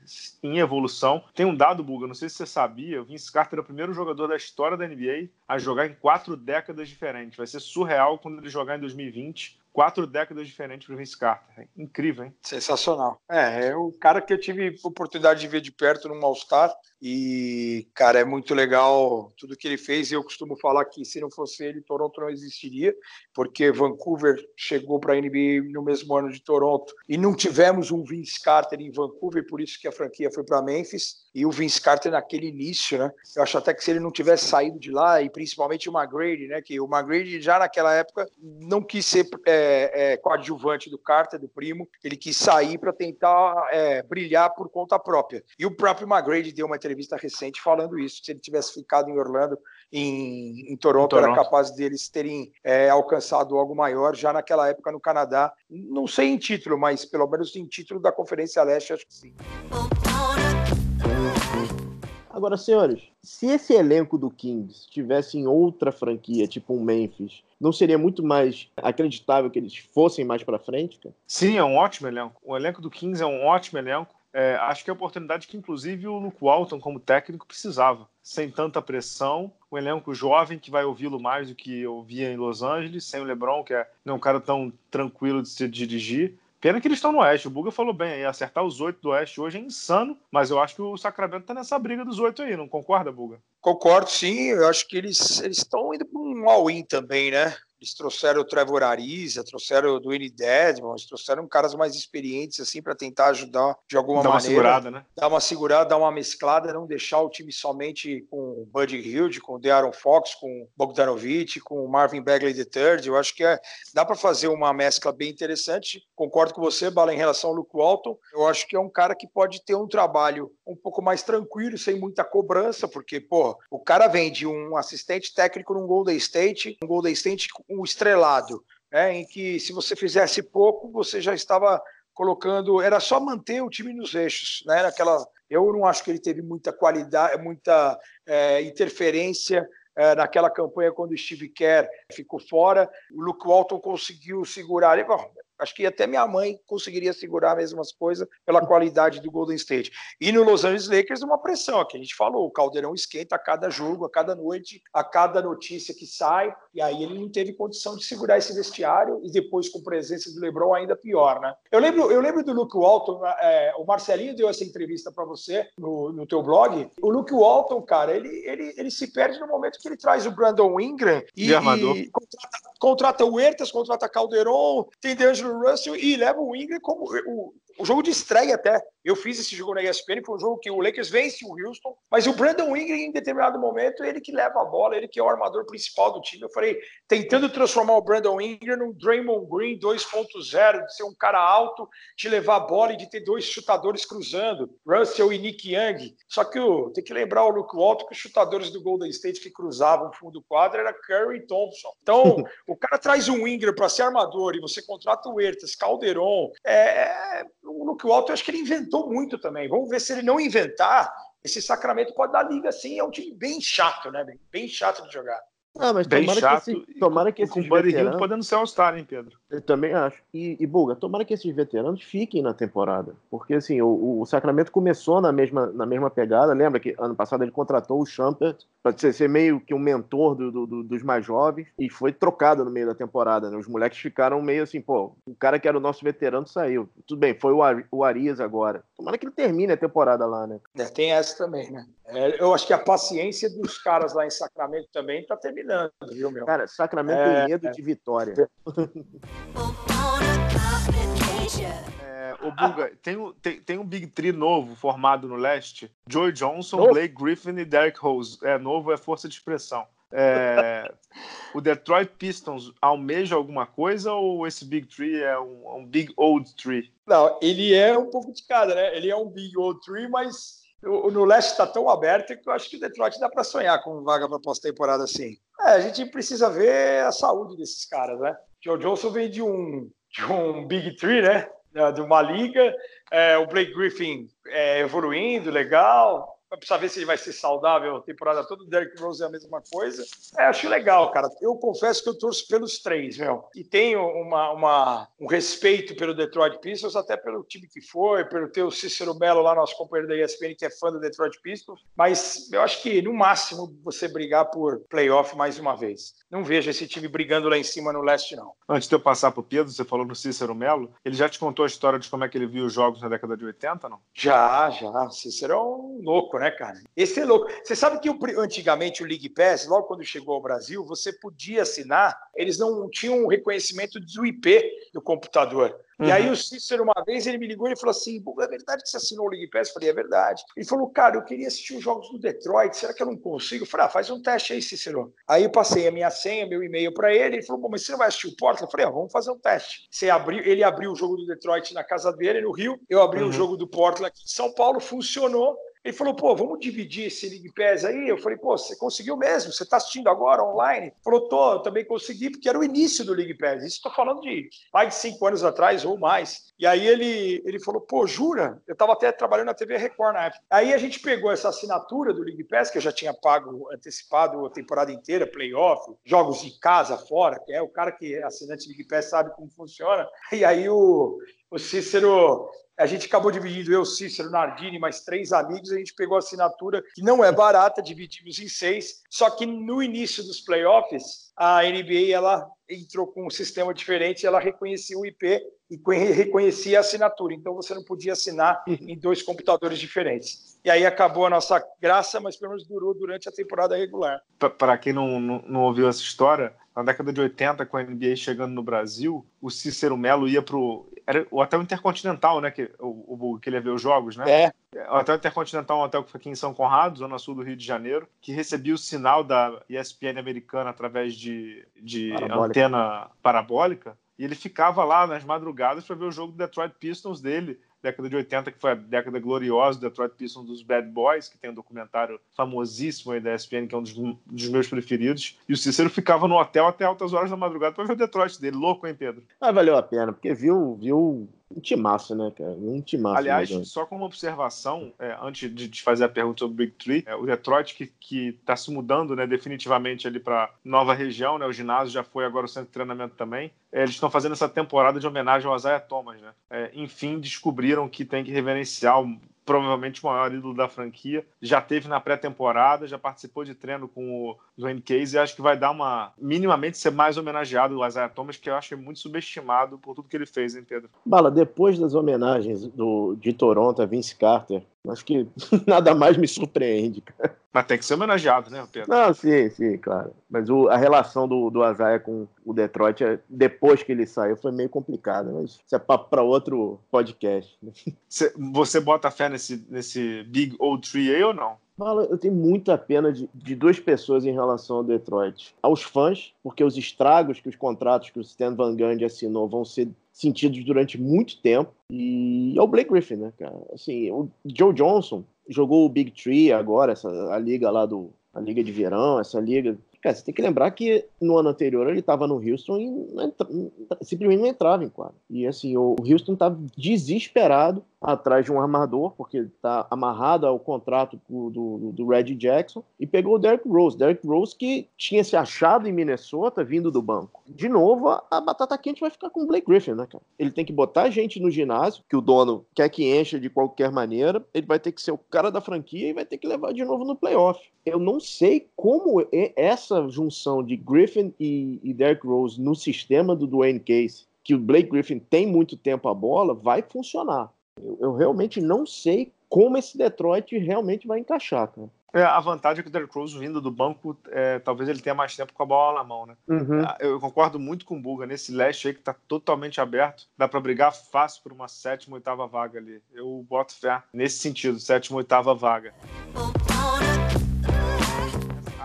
em evolução. Tem um dado, Buga, não sei se você sabia, o Vince Carter é o primeiro jogador da história da NBA a jogar em quatro décadas diferentes. Vai ser surreal quando ele jogar em 2020 quatro décadas diferentes para o Vince Carter. Incrível, hein? Sensacional. É, é o cara que eu tive oportunidade de ver de perto no All-Star e, cara, é muito legal tudo que ele fez. Eu costumo falar que se não fosse ele, Toronto não existiria, porque Vancouver chegou para a NBA no mesmo ano de Toronto e não tivemos um Vince Carter em Vancouver, por isso que a franquia foi para Memphis. E o Vince Carter naquele início, né? Eu acho até que se ele não tivesse saído de lá, e principalmente o McGrady, né? Que o McGrady já naquela época não quis ser. É, é, coadjuvante do Carter, do primo, ele quis sair para tentar é, brilhar por conta própria. E o próprio McGrady deu uma entrevista recente falando isso. Se ele tivesse ficado em Orlando, em, em, Toronto, em Toronto, era capaz deles terem é, alcançado algo maior já naquela época no Canadá. Não sei em título, mas pelo menos em título da Conferência Leste, acho que sim. Agora, senhores, se esse elenco do Kings tivesse em outra franquia, tipo um Memphis, não seria muito mais acreditável que eles fossem mais para frente, cara? Sim, é um ótimo elenco. O elenco do Kings é um ótimo elenco. É, acho que é a oportunidade que, inclusive, o Luke Walton, como técnico, precisava. Sem tanta pressão, um elenco jovem que vai ouvi-lo mais do que eu via em Los Angeles, sem o LeBron, que é, não é um cara tão tranquilo de se dirigir. Pena que eles estão no Oeste. O Buga falou bem aí, acertar os oito do Oeste hoje é insano, mas eu acho que o Sacramento está nessa briga dos oito aí, não concorda, Buga? Concordo, sim. Eu acho que eles estão indo para um all-in também, né? Eles trouxeram o Trevor Ariza, trouxeram o Dwayne Dedmon, eles trouxeram caras mais experientes assim para tentar ajudar de alguma dar maneira. Dar uma segurada, né? Dar uma segurada, dar uma mesclada, não deixar o time somente com o Buddy Hilde, com o De'Aaron Fox, com o Bogdanovich, com o Marvin Bagley III. Eu acho que é, dá para fazer uma mescla bem interessante. Concordo com você, Bala, em relação ao Luke Walton. Eu acho que é um cara que pode ter um trabalho um pouco mais tranquilo, sem muita cobrança, porque, pô, o cara vem de um assistente técnico num Golden State, um Golden State um estrelado, né, em que se você fizesse pouco, você já estava colocando, era só manter o time nos eixos, né? Naquela, eu não acho que ele teve muita qualidade, muita é, interferência é, naquela campanha quando o Steve Kerr ficou fora. O Luke Walton conseguiu segurar. Bom, Acho que até minha mãe conseguiria segurar as mesmas coisas pela qualidade do Golden State. E no Los Angeles Lakers, uma pressão, que a gente falou, o caldeirão esquenta a cada jogo, a cada noite, a cada notícia que sai, e aí ele não teve condição de segurar esse vestiário, e depois com a presença do LeBron ainda pior, né? Eu lembro, eu lembro do Luke Walton, é, o Marcelinho deu essa entrevista para você no, no teu blog. O Luke Walton, cara, ele, ele, ele se perde no momento que ele traz o Brandon Ingram e, e contrata, contrata o Ertas, contrata Calderon, tem D'Angelo Russell e leva o Ingram como o, o jogo de estreia até. Eu fiz esse jogo na ESPN, foi um jogo que o Lakers vence o Houston, mas o Brandon Ingram, em determinado momento, ele que leva a bola, ele que é o armador principal do time. Eu falei, tentando transformar o Brandon Ingram num Draymond Green 2.0, de ser um cara alto, de levar a bola e de ter dois chutadores cruzando, Russell e Nick Young. Só que o, tem que lembrar o Luke Walton que os chutadores do Golden State que cruzavam o fundo do quadro era Curry e Thompson. Então, <laughs> o cara traz um Ingram para ser armador e você contrata o Ertas, Calderon, é, o Luke Walton, eu acho que ele inventou inventou muito também. Vamos ver se ele não inventar. Esse Sacramento pode dar liga assim. É um time bem chato, né? Bem chato de jogar. Ah, mas Bem tomara chato. que, esse, tomara que esses com o Buddy. Hill podendo ser All-Star, hein, Pedro? Eu também acho. E, e Buga, tomara que esses veteranos fiquem na temporada. Porque, assim, o, o Sacramento começou na mesma, na mesma pegada. Lembra que ano passado ele contratou o Champert para ser, ser, meio que um mentor do, do, do, dos mais jovens e foi trocado no meio da temporada. Né? Os moleques ficaram meio assim, pô, o cara que era o nosso veterano saiu. Tudo bem, foi o, Ari, o Arias agora. Tomara que ele termine a temporada lá, né? É, tem essa também, né? É, eu acho que a paciência dos caras lá em Sacramento também está terminando, viu, meu? Cara, Sacramento é, tem medo é. de vitória. <laughs> É, o Buga, tem, um, tem, tem um Big Three novo formado no leste. Joey Johnson, Blake Griffin e Derek Rose. É novo, é força de expressão. É, o Detroit Pistons almeja alguma coisa ou esse Big Tree é um, um, Big Old Tree? Não, ele é um pouco de cada, né? Ele é um Big Old Tree, mas no leste está tão aberto que eu acho que o Detroit dá para sonhar com vaga para pós-temporada assim. É, a gente precisa ver a saúde desses caras, né? Joe Johnson vem de um, de um Big Three, né? De uma liga. É, o Blake Griffin é, evoluindo, legal. Vai precisar ver se ele vai ser saudável a temporada toda. O Derrick Rose é a mesma coisa. É, acho legal, cara. Eu confesso que eu torço pelos três, meu. E tenho uma, uma, um respeito pelo Detroit Pistons, até pelo time que foi, pelo ter o Cícero Melo lá, nosso companheiro da ESPN, que é fã do Detroit Pistons. Mas eu acho que, no máximo, você brigar por playoff mais uma vez. Não vejo esse time brigando lá em cima no leste, não. Antes de eu passar para o Pedro, você falou no Cícero Melo. Ele já te contou a história de como é que ele viu os jogos na década de 80, não? Já, já. Cícero é um louco, né, cara? Esse é louco. Você sabe que antigamente o League Pass, logo quando chegou ao Brasil, você podia assinar, eles não tinham um reconhecimento do IP do computador. Uhum. E aí uhum. o Cícero, uma vez, ele me ligou e falou assim, é verdade que você assinou o League Pass? Eu falei, é verdade. Ele falou, cara, eu queria assistir os jogos do Detroit, será que eu não consigo? Eu falei, ah, faz um teste aí, Cícero. Aí eu passei a minha senha, meu e-mail para ele, ele falou, bom, mas você não vai assistir o Portland? Eu falei, ah, vamos fazer um teste. Você abriu, ele abriu o jogo do Detroit na casa dele, no Rio, eu abri uhum. o jogo do Portland aqui em São Paulo, funcionou. Ele falou, pô, vamos dividir esse League Pass aí? Eu falei, pô, você conseguiu mesmo? Você está assistindo agora online? Ele falou, tô, eu também consegui, porque era o início do League Pass. Isso estou falando de mais de cinco anos atrás ou mais. E aí ele, ele falou, pô, jura? Eu estava até trabalhando na TV Record na época. Aí a gente pegou essa assinatura do League Pass, que eu já tinha pago antecipado a temporada inteira, playoff, jogos de casa, fora, que é o cara que é assinante League Pass sabe como funciona. E aí o, o Cícero a gente acabou dividindo, eu, Cícero, Nardini, mais três amigos, a gente pegou a assinatura, que não é barata, dividimos em seis, só que no início dos playoffs, a NBA ela entrou com um sistema diferente, ela reconhecia o IP e reconhecia a assinatura, então você não podia assinar em dois computadores diferentes. E aí acabou a nossa graça, mas pelo menos durou durante a temporada regular. Para quem não, não, não ouviu essa história, na década de 80, com a NBA chegando no Brasil, o Cícero Melo ia pro. Era o Hotel Intercontinental, né? Que, o, o, que ele ia ver os jogos, né? É. O Hotel Intercontinental é um hotel que foi aqui em São Conrado, zona sul do Rio de Janeiro, que recebia o sinal da ESPN americana através de, de parabólica. antena parabólica. E ele ficava lá nas madrugadas para ver o jogo do Detroit Pistons dele década de 80, que foi a década gloriosa do Detroit Pistons dos Bad Boys, que tem um documentário famosíssimo aí da ESPN, que é um dos, dos meus preferidos. E o Cícero ficava no hotel até altas horas da madrugada para ver o Detroit dele. Louco, hein, Pedro? Ah, valeu a pena, porque viu, viu um timaço, né, cara? Um timaço. Aliás, né, só como observação, é, antes de te fazer a pergunta sobre o Big Three, é, o Detroit que, que tá se mudando, né, definitivamente ali para nova região, né? O ginásio já foi agora o centro de treinamento também. É, eles estão fazendo essa temporada de homenagem ao Isaiah Thomas, né? É, enfim, descobriram que tem que reverenciar provavelmente o maior ídolo da franquia. Já teve na pré-temporada, já participou de treino com o Dwayne Case e acho que vai dar uma. minimamente ser mais homenageado o Isaiah Thomas, que eu acho muito subestimado por tudo que ele fez, hein, Pedro? Bala, depois das homenagens do, de Toronto a Vince Carter, acho que <laughs> nada mais me surpreende. Mas tem que ser homenageado, né, Pedro? Não, sim, sim, claro. Mas o, a relação do, do Azaia com o Detroit, é, depois que ele saiu, foi meio complicada. Mas isso é papo para outro podcast. Você, você bota fé nesse, nesse Big Old Tree aí ou não? Fala, eu tenho muita pena de, de, duas pessoas em relação ao Detroit. Aos fãs, porque os estragos que os contratos que o Stan Van Gundy assinou vão ser sentidos durante muito tempo. E ao Blake Griffin, né, cara? Assim, o Joe Johnson jogou o Big Tree agora, essa, a liga lá do. A liga de verão, essa liga. Cara, você tem que lembrar que no ano anterior ele estava no Houston e não entra, simplesmente não entrava em quadro. E assim, o Houston estava desesperado atrás de um armador, porque está amarrado ao contrato do, do, do Jackson, e pegou o Derrick Rose. Derrick Rose que tinha se achado em Minnesota vindo do banco. De novo, a, batata quente vai ficar com o Blake Griffin, né, cara? Ele tem que botar gente no ginásio, que o dono quer que encha de qualquer maneira, ele vai ter que ser o cara da franquia e vai ter que levar de novo no playoff. Eu não sei como essa junção de Griffin e, e Derrick Rose no sistema do Dwayne Case que o Blake Griffin tem muito tempo a bola, vai funcionar. Eu, eu, realmente não sei como esse Detroit realmente vai encaixar, cara. É, a vantagem é que o Derrick Rose vindo do banco, é, talvez ele tenha mais tempo com a bola na mão, né? Uhum. Ah, eu concordo muito com o Buga. Nesse leste aí que tá totalmente aberto, dá para brigar fácil por uma sétima, oitava vaga ali. Eu boto fé nesse sentido, sétima, oitava vaga.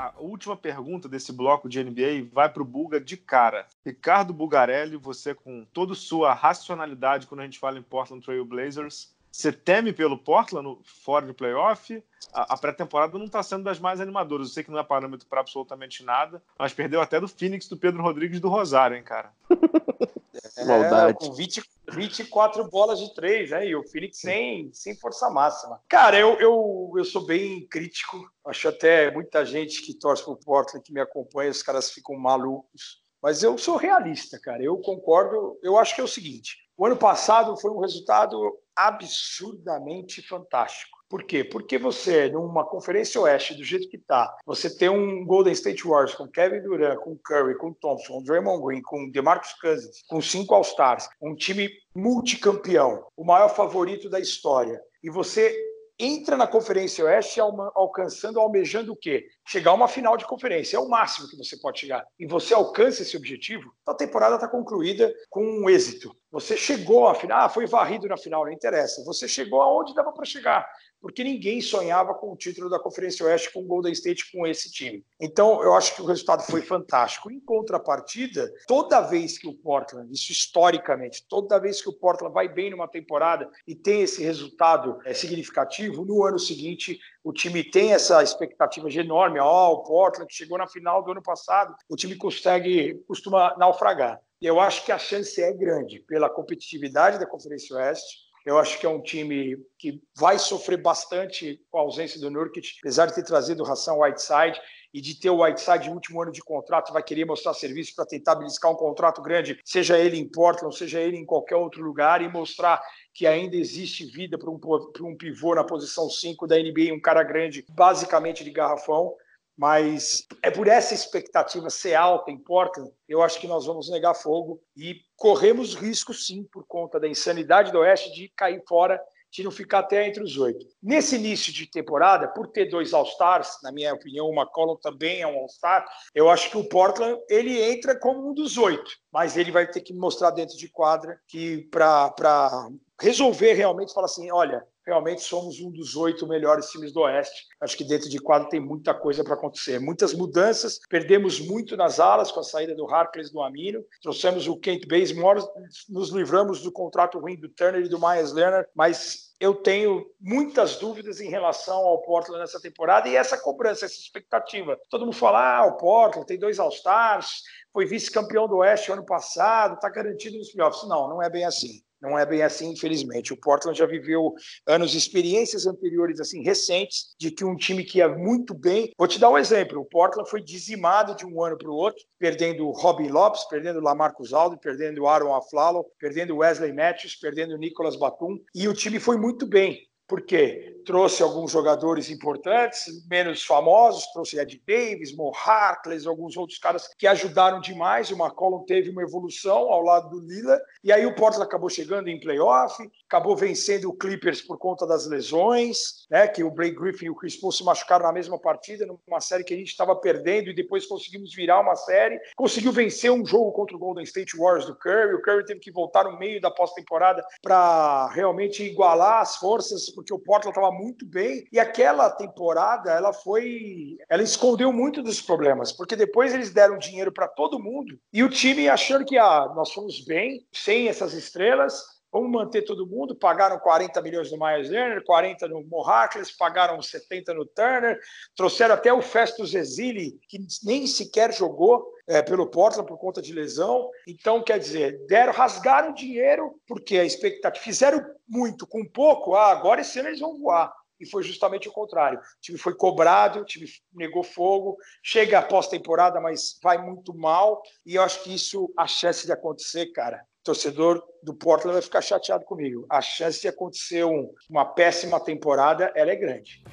A última pergunta desse bloco de NBA vai para o Buga de cara. Ricardo Bugarelli, você com toda sua racionalidade quando a gente fala em Portland Trail Blazers, Você teme pelo Portland fora de playoff? A, a pré-temporada não está sendo das mais animadoras. Eu sei que não é parâmetro para absolutamente nada, mas perdeu até do Phoenix, do Pedro Rodrigues do Rosário, hein, cara? <laughs> É, Maldade. com 20, 24 bolas de três, né? E o Phoenix sem, sem força máxima. Cara, eu, eu, eu sou bem crítico. Acho até muita gente que torce pro Portland, que me acompanha, os caras ficam malucos. Mas eu sou realista, cara. Eu concordo. Eu acho que é o seguinte: o ano passado foi um resultado absurdamente fantástico. Por quê? Porque você, numa conferência oeste, do jeito que está, você tem um Golden State Warriors com Kevin Durant, com Curry, com Thompson, com Draymond Green, com DeMarcus Cousins, com cinco All-Stars, um time multicampeão, o maior favorito da história, e você entra na Conferência Oeste alcançando, almejando o quê? Chegar a uma final de conferência. É o máximo que você pode chegar. E você alcança esse objetivo, então a temporada está concluída com um êxito. Você chegou à final, ah, foi varrido na final, não interessa. Você chegou aonde dava para chegar porque ninguém sonhava com o título da Conferência Oeste com o Golden State com esse time. Então, eu acho que o resultado foi fantástico. Em contrapartida, toda vez que o Portland, isso historicamente, toda vez que o Portland vai bem numa temporada e tem esse resultado é, significativo, no ano seguinte o time tem essa expectativa enorme. Ó, oh, o Portland chegou na final do ano passado, o time consegue, costuma naufragar. Eu acho que a chance é grande pela competitividade da Conferência Oeste, eu acho que é um time que vai sofrer bastante com a ausência do Nurkic, apesar de ter trazido ração Whiteside e de ter o Whiteside em último ano de contrato, vai querer mostrar serviço para tentar beliscar um contrato grande, seja ele em Portland, seja ele em qualquer outro lugar, e mostrar que ainda existe vida para um, um pivô na posição 5 da NBA, um cara grande, basicamente de garrafão mas é por essa expectativa ser alta em Portland, eu acho que nós vamos negar fogo e corremos risco sim por conta da insanidade do Oeste de cair fora, de não ficar até entre os oito. Nesse início de temporada, por ter dois All-Stars, na minha opinião, o McCollum também é um All-Star, eu acho que o Portland ele entra como um dos oito, mas ele vai ter que mostrar dentro de quadra que para resolver realmente, falar assim, olha, realmente somos um dos oito melhores times do Oeste. Acho que dentro de quadro tem muita coisa para acontecer. Muitas mudanças, perdemos muito nas alas com a saída do Harkless do Amino, trouxemos o Kent Bazemore, nos livramos do contrato ruim do Turner e do Myers Leonard, mas eu tenho muitas dúvidas em relação ao Portland nessa temporada e essa cobrança, essa expectativa. Todo mundo fala, ah, o Portland tem dois All-Stars, foi vice-campeão do Oeste ano passado, está garantido nos playoffs. Não, não é bem assim. Não é bem assim, infelizmente. O Portland já viveu anos, experiências anteriores, assim, recentes, de que um time que ia muito bem. Vou te dar um exemplo: o Portland foi dizimado de um ano para o outro, perdendo Robin Lopes, perdendo Lamarcus Aldo, perdendo Aaron Aflalo, perdendo Wesley Matthews, perdendo Nicolas Batum, e o time foi muito bem porque trouxe alguns jogadores importantes, menos famosos, trouxe Ed Davis, Mo Harkless, alguns outros caras que ajudaram demais. O McCollum teve uma evolução ao lado do Lila, e aí o Portland acabou chegando em playoff, acabou vencendo o Clippers por conta das lesões, né? Que o Blake Griffin e o Chris Paul se machucaram na mesma partida, numa série que a gente estava perdendo e depois conseguimos virar uma série. Conseguiu vencer um jogo contra o Golden State Warriors do Curry. O Curry teve que voltar no meio da pós-temporada para realmente igualar as forças porque o Portland estava muito bem e aquela temporada ela foi, ela escondeu muito dos problemas, porque depois eles deram dinheiro para todo mundo e o time achando que ah, nós fomos bem sem essas estrelas, Vamos manter todo mundo. Pagaram 40 milhões no Myers Leonard, 40 no Mohakles, pagaram 70 no Turner, trouxeram até o Festus Exili, que nem sequer jogou é, pelo Portland por conta de lesão. Então, quer dizer, deram, rasgaram dinheiro, porque a expectativa. Fizeram muito com pouco, ah, agora esse ano eles vão voar e foi justamente o contrário. O time foi cobrado, o time negou fogo, chega a pós-temporada, mas vai muito mal, e eu acho que isso, a chance de acontecer, cara, torcedor do Portland vai ficar chateado comigo. A chance de acontecer um, uma péssima temporada, ela é grande.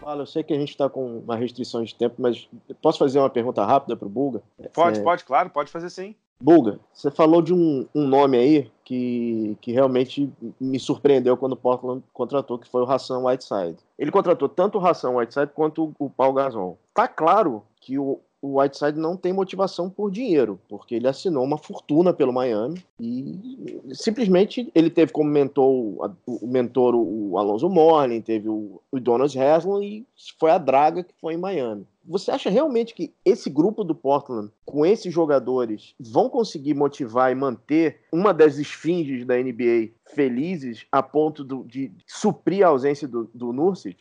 Fala, eu sei que a gente está com uma restrição de tempo, mas posso fazer uma pergunta rápida para o Bulga? Pode, é... pode, claro, pode fazer sim. Bulga, você falou de um, um, nome aí que, que realmente me surpreendeu quando o Portland contratou, que foi o Ração Whiteside. Ele contratou tanto o Ração Whiteside quanto o, o Paul Gasol. Tá claro que o, o Whiteside não tem motivação por dinheiro, porque ele assinou uma fortuna pelo Miami e simplesmente ele teve como mentor o mentor o Alonso Mourning, teve o, o Donald Haslam e foi a draga que foi em Miami. Você acha realmente que esse grupo do Portland, com esses jogadores, vão conseguir motivar e manter uma das esfinges da NBA felizes a ponto do, de suprir a ausência do, do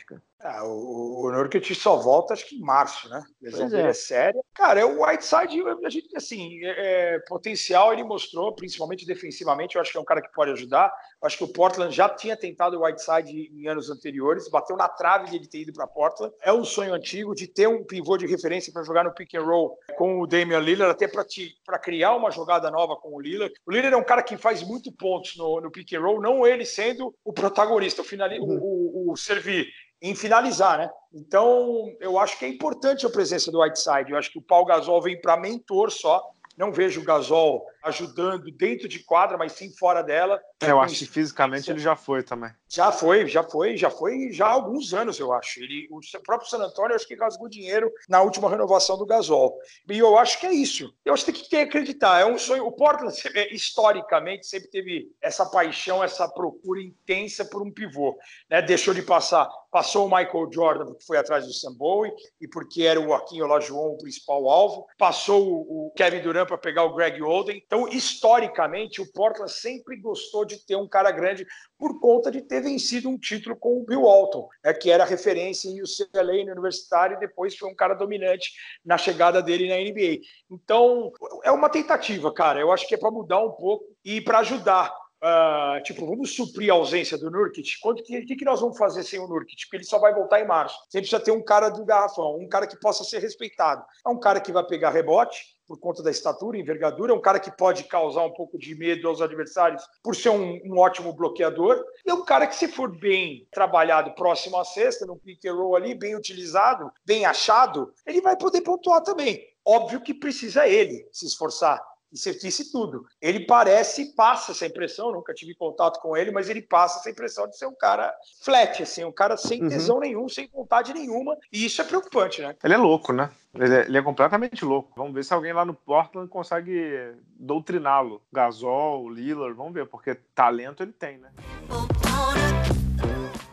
cara? É, o, o Nurkic só volta acho que em março, né? Lesão dele é. é séria. Cara, é o Whiteside, a gente, assim, é, é, potencial ele mostrou, principalmente defensivamente. Eu acho que é um cara que pode ajudar. Eu acho que o Portland já tinha tentado o Whiteside em anos anteriores, bateu na trave de ele ter ido para Portland. É um sonho antigo de ter um pivô de referência para jogar no pick and roll com o Damian Lillard, até para criar uma jogada nova com o Lillard. O Lillard é um cara que faz muito pontos no, no pick and roll, não ele sendo o protagonista, o, final, o, o, o servir em finalizar, né? Então, eu acho que é importante a presença do Whiteside. Eu acho que o Paul Gasol vem para mentor só. Não vejo o Gasol ajudando dentro de quadra, mas sim fora dela. É, eu acho que fisicamente ele já foi também. Já foi, já foi, já foi já há alguns anos, eu acho. Ele, o próprio San Antonio, acho que rasgou dinheiro na última renovação do Gasol. E eu acho que é isso. Eu acho que tem que acreditar. É um sonho. O Portland, historicamente, sempre teve essa paixão, essa procura intensa por um pivô. Né? Deixou de passar. Passou o Michael Jordan, porque foi atrás do Sam Bowie, e porque era o Joaquim Olajuwon o principal alvo. Passou o Kevin Durant para pegar o Greg Oden. Então, historicamente, o Portland sempre gostou de ter um cara grande por conta de ter vencido um título com o Bill Walton, né, que era referência em UCLA no universitário e depois foi um cara dominante na chegada dele na NBA. Então, é uma tentativa, cara. Eu acho que é para mudar um pouco e para ajudar Uh, tipo, vamos suprir a ausência do Nurkic. O que, que, nós vamos fazer sem o Nurkic? Porque ele só vai voltar em março. Você precisa ter um cara do garrafão, um cara que possa ser respeitado. É um cara que vai pegar rebote, por conta da estatura, envergadura, é um cara que pode causar um pouco de medo aos adversários por ser um, um ótimo bloqueador, e é um cara que, se for bem trabalhado próximo à cesta, no pick and roll ali, bem utilizado, bem achado, ele vai poder pontuar também. Óbvio que precisa ele se esforçar, e você disse tudo. Ele parece, passa essa impressão, nunca tive contato com ele, mas ele passa essa impressão de ser um cara flat, assim, um cara sem uhum. tesão uhum. nenhum, sem vontade nenhuma, e isso é preocupante, né? Ele é louco, né? Ele é, ele é completamente louco. Vamos ver se alguém lá no Portland consegue doutriná-lo. Gasol, Lillard, vamos ver, porque talento ele tem, né?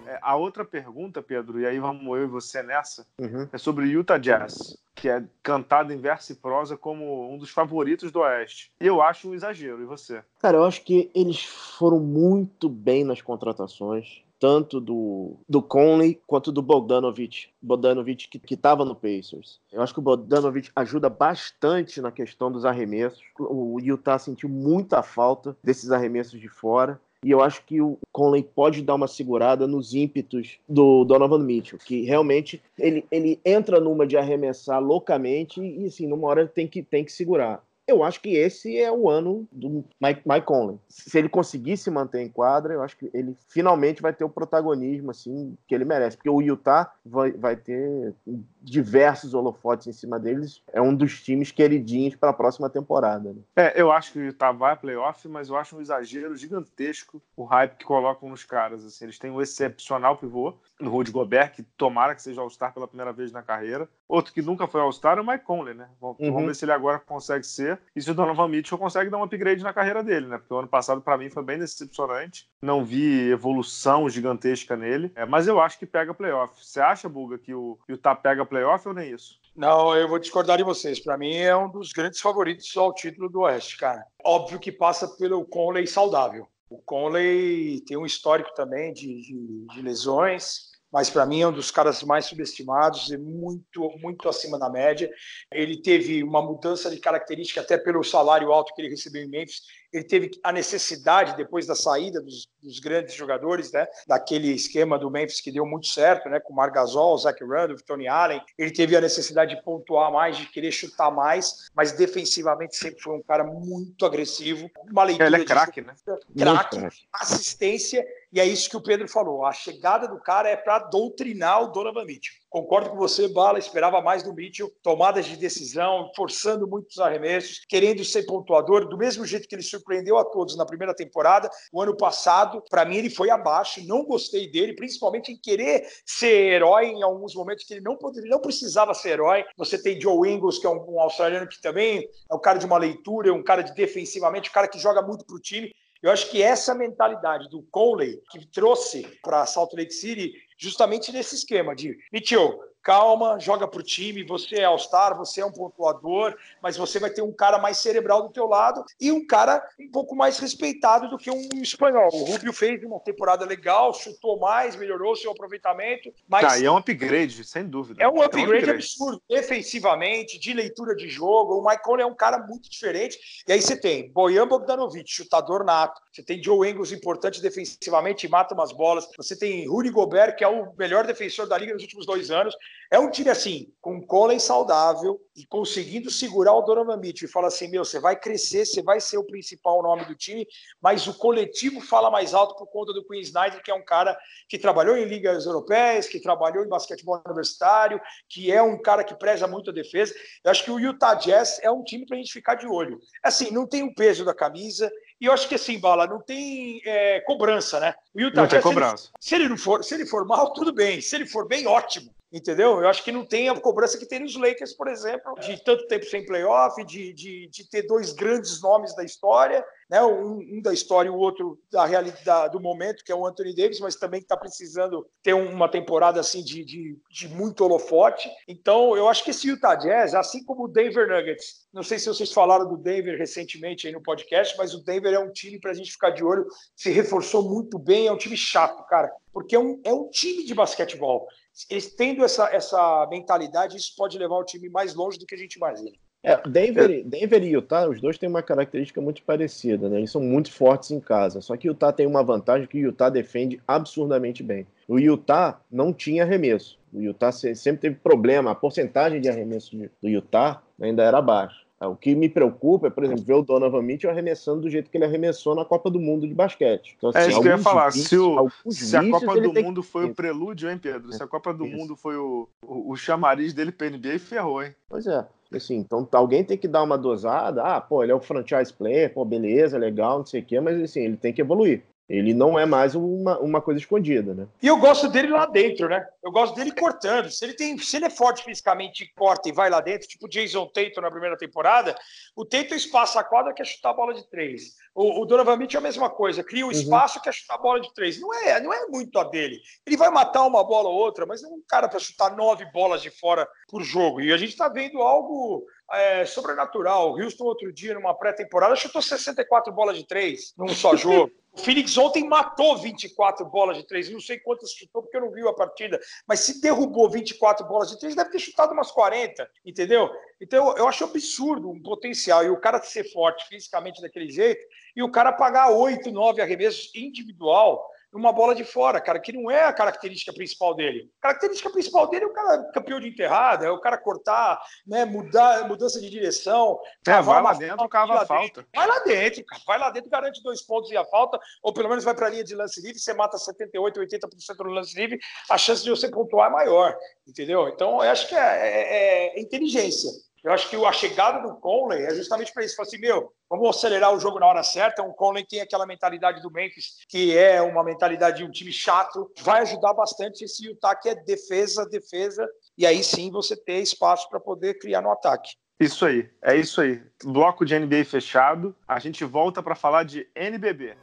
É, a outra pergunta, Pedro, e aí vamos eu e você nessa, uhum. é sobre Utah Jazz, que é cantado em verso e prosa como um dos favoritos do Oeste. Eu acho um exagero, e você? Cara, eu acho que eles foram muito bem nas contratações tanto do, do Conley quanto do Bogdanovich. Bogdanovich que estava no Pacers. Eu acho que o Bogdanovich ajuda bastante na questão dos arremessos. O Utah sentiu muita falta desses arremessos de fora. E eu acho que o Conley pode dar uma segurada nos ímpetos do Donovan Mitchell, que realmente ele, ele entra numa de arremessar loucamente e, assim, numa hora tem que, tem que segurar eu acho que esse é o ano do Mike, Mike Conley. Se ele conseguir se manter em quadra, eu acho que ele finalmente vai ter o protagonismo assim que ele merece. Porque o Utah vai, vai ter diversos holofotes em cima deles. É um dos times queridinhos para a próxima temporada. Né? É, eu acho que o Utah vai a playoff, mas eu acho um exagero gigantesco o hype que colocam nos caras. Assim, eles têm um excepcional pivô no Rudy Gobert, que tomara que seja All-Star pela primeira vez na carreira. Outro que nunca foi All-Star é o Mike Conley, né? Vamos, uhum. vamos ver se ele agora consegue ser e se o Donovan Mitchell consegue dar um upgrade na carreira dele, né? Porque o ano passado, para mim, foi bem decepcionante. Não vi evolução gigantesca nele. É, mas eu acho que pega playoff. Você acha, Buga, que o Utah pega playoff ou nem isso? Não, eu vou discordar de vocês. Para mim, é um dos grandes favoritos ao título do Oeste, cara. Óbvio que passa pelo Conley saudável. O Conley tem um histórico também de, de, de lesões mas para mim é um dos caras mais subestimados e muito, muito acima da média. Ele teve uma mudança de característica até pelo salário alto que ele recebeu em Memphis ele teve a necessidade, depois da saída dos, dos, grandes jogadores, né, daquele esquema do Memphis que deu muito certo, né, com Marc Gasol, Zach Randolph, Tony Allen, ele teve a necessidade de pontuar mais, de querer chutar mais, mas defensivamente sempre foi um cara muito agressivo, uma leitura ele é craque, né? Craque, assistência E é isso que o Pedro falou. A chegada do cara é para doutrinar o Donovan Mitchell. Concordo com você, Bala, esperava mais do Mitchell, tomadas de decisão, forçando muitos arremessos, querendo ser pontuador, do mesmo jeito que ele surpreendeu a todos na primeira temporada. O ano passado, para mim, ele foi abaixo, não gostei dele, principalmente em querer ser herói em alguns momentos que ele não poderia, não precisava ser herói. Você tem Joe Ingles, que é um, um australiano que também é um cara de uma leitura, é um cara de defensivamente, um cara que joga muito para o time. Eu acho que essa mentalidade do Conley que trouxe para Salt Lake City justamente nesse esquema de Mitchell, calma, joga para o time, você é All-Star, você é um pontuador, mas você vai ter um cara mais cerebral do teu lado e um cara um pouco mais respeitado do que um espanhol. O Rubio fez uma temporada legal, chutou mais, melhorou seu aproveitamento, mas... Tá, e é um upgrade, sem dúvida. É um upgrade, é um upgrade. absurdo, defensivamente, de leitura de jogo, o Michael é um cara muito diferente, e aí você tem Bojan Bogdanovic, chutador nato, você tem Joe Engels, importante defensivamente, mata umas bolas, você tem Rudy Gobert, que é o melhor defensor da liga nos últimos dois anos, é um time assim, com Colin saudável e conseguindo segurar o Donovan Mitchell e fala assim: meu, você vai crescer, você vai ser o principal nome do time, mas o coletivo fala mais alto por conta do Queen Snyder, que é um cara que trabalhou em ligas europeias, que trabalhou em basquetebol universitário, que é um cara que preza muito a defesa. Eu acho que o Utah Jazz é um time para a gente ficar de olho. Assim, não tem o peso da camisa, e eu acho que assim, Bala, não tem é, cobrança, né? O Utah não Jazz, tem cobrança. Se ele, se ele, não for, se ele for mal, tudo bem. Se ele for bem, ótimo. Entendeu? Eu acho que não tem a cobrança que tem nos Lakers, por exemplo, de tanto tempo sem playoff, de, de, de ter dois grandes nomes da história, né? um, um da história e o outro da realidade do momento, que é o Anthony Davis, mas também está precisando ter uma temporada assim de, de, de, muito holofote. Então, eu acho que esse Utah Jazz, assim como o Denver Nuggets, não sei se vocês falaram do Denver recentemente aí no podcast, mas o Denver é um time para a gente ficar de olho, se reforçou muito bem, é um time chato, cara, porque é um, é um time de basquetebol eles tendo essa, essa mentalidade, isso pode levar o time mais longe do que a gente imagina. É, Denver, Denver e Utah, os dois têm uma característica muito parecida, né? Eles são muito fortes em casa. Só que o Utah tem uma vantagem que o Utah defende absurdamente bem. O Utah não tinha arremesso. O Utah sempre teve problema. A porcentagem de arremesso do Utah ainda era baixa. É, o que me preocupa é, por exemplo, ver o Donovan Mitchell arremessando do jeito que ele arremessou na Copa do Mundo de basquete. Então, assim, é isso que eu ia falar. se, o, se a Copa do Mundo foi o prelúdio, hein, Pedro? Se a Copa do isso. Mundo foi o, o, o chamariz dele para NBA, ferrou, hein? Pois é. Assim, então alguém tem que dar uma dosada. Ah, pô, ele é o franchise player, pô, beleza, legal, não sei o quê, mas assim, ele tem que evoluir. Ele não é mais uma, uma coisa escondida, né? E eu gosto dele lá dentro, né? Eu gosto dele cortando. Se ele, tem, se ele é forte fisicamente e corta e vai lá dentro, tipo Jason Tatum na primeira temporada, o Tatum espaça a quadra quer chutar a bola de três. O, o Donovan Mitchell é a mesma coisa, cria um uhum. espaço uhum. quer chutar a bola de três. Não é, não é muito a dele. Ele vai matar uma bola ou outra, mas não é um cara para chutar nove bolas de fora por jogo. E a gente está vendo algo é, sobrenatural. O Houston, outro dia, numa pré-temporada, chutou 64 bolas de três num só jogo. <laughs> O Phoenix ontem matou 24 bolas de três. Não sei quantas chutou, porque eu não vi a partida. Mas se derrubou 24 bolas de três, deve ter chutado umas 40, entendeu? Então eu acho absurdo um potencial. E o cara ser forte fisicamente daquele jeito, e o cara pagar 8, 9 arremessos individual numa bola de fora, cara, que não é a característica principal dele. A característica principal dele é o cara campeão de enterrada, é o cara cortar, né, mudar, mudança de direção. É, vai lá dentro, cava a falta. Vai lá dentro, cara, vai lá dentro, garante dois pontos e a falta, ou pelo menos vai para a linha de lance livre, você mata 78, 80% no lance livre, a chance de você pontuar é maior, entendeu? Então, eu acho que é, é, é inteligência. Eu acho que a chegada do Conley é justamente para isso. Falar assim, meu, vamos acelerar o jogo na hora certa. O Conley tem aquela mentalidade do Memphis, que é uma mentalidade de um time chato. Vai ajudar bastante esse Utah que é defesa, defesa. E aí sim você ter espaço para poder criar no ataque. Isso aí, é isso aí. Bloco de NBA fechado. A gente volta para falar de NBB.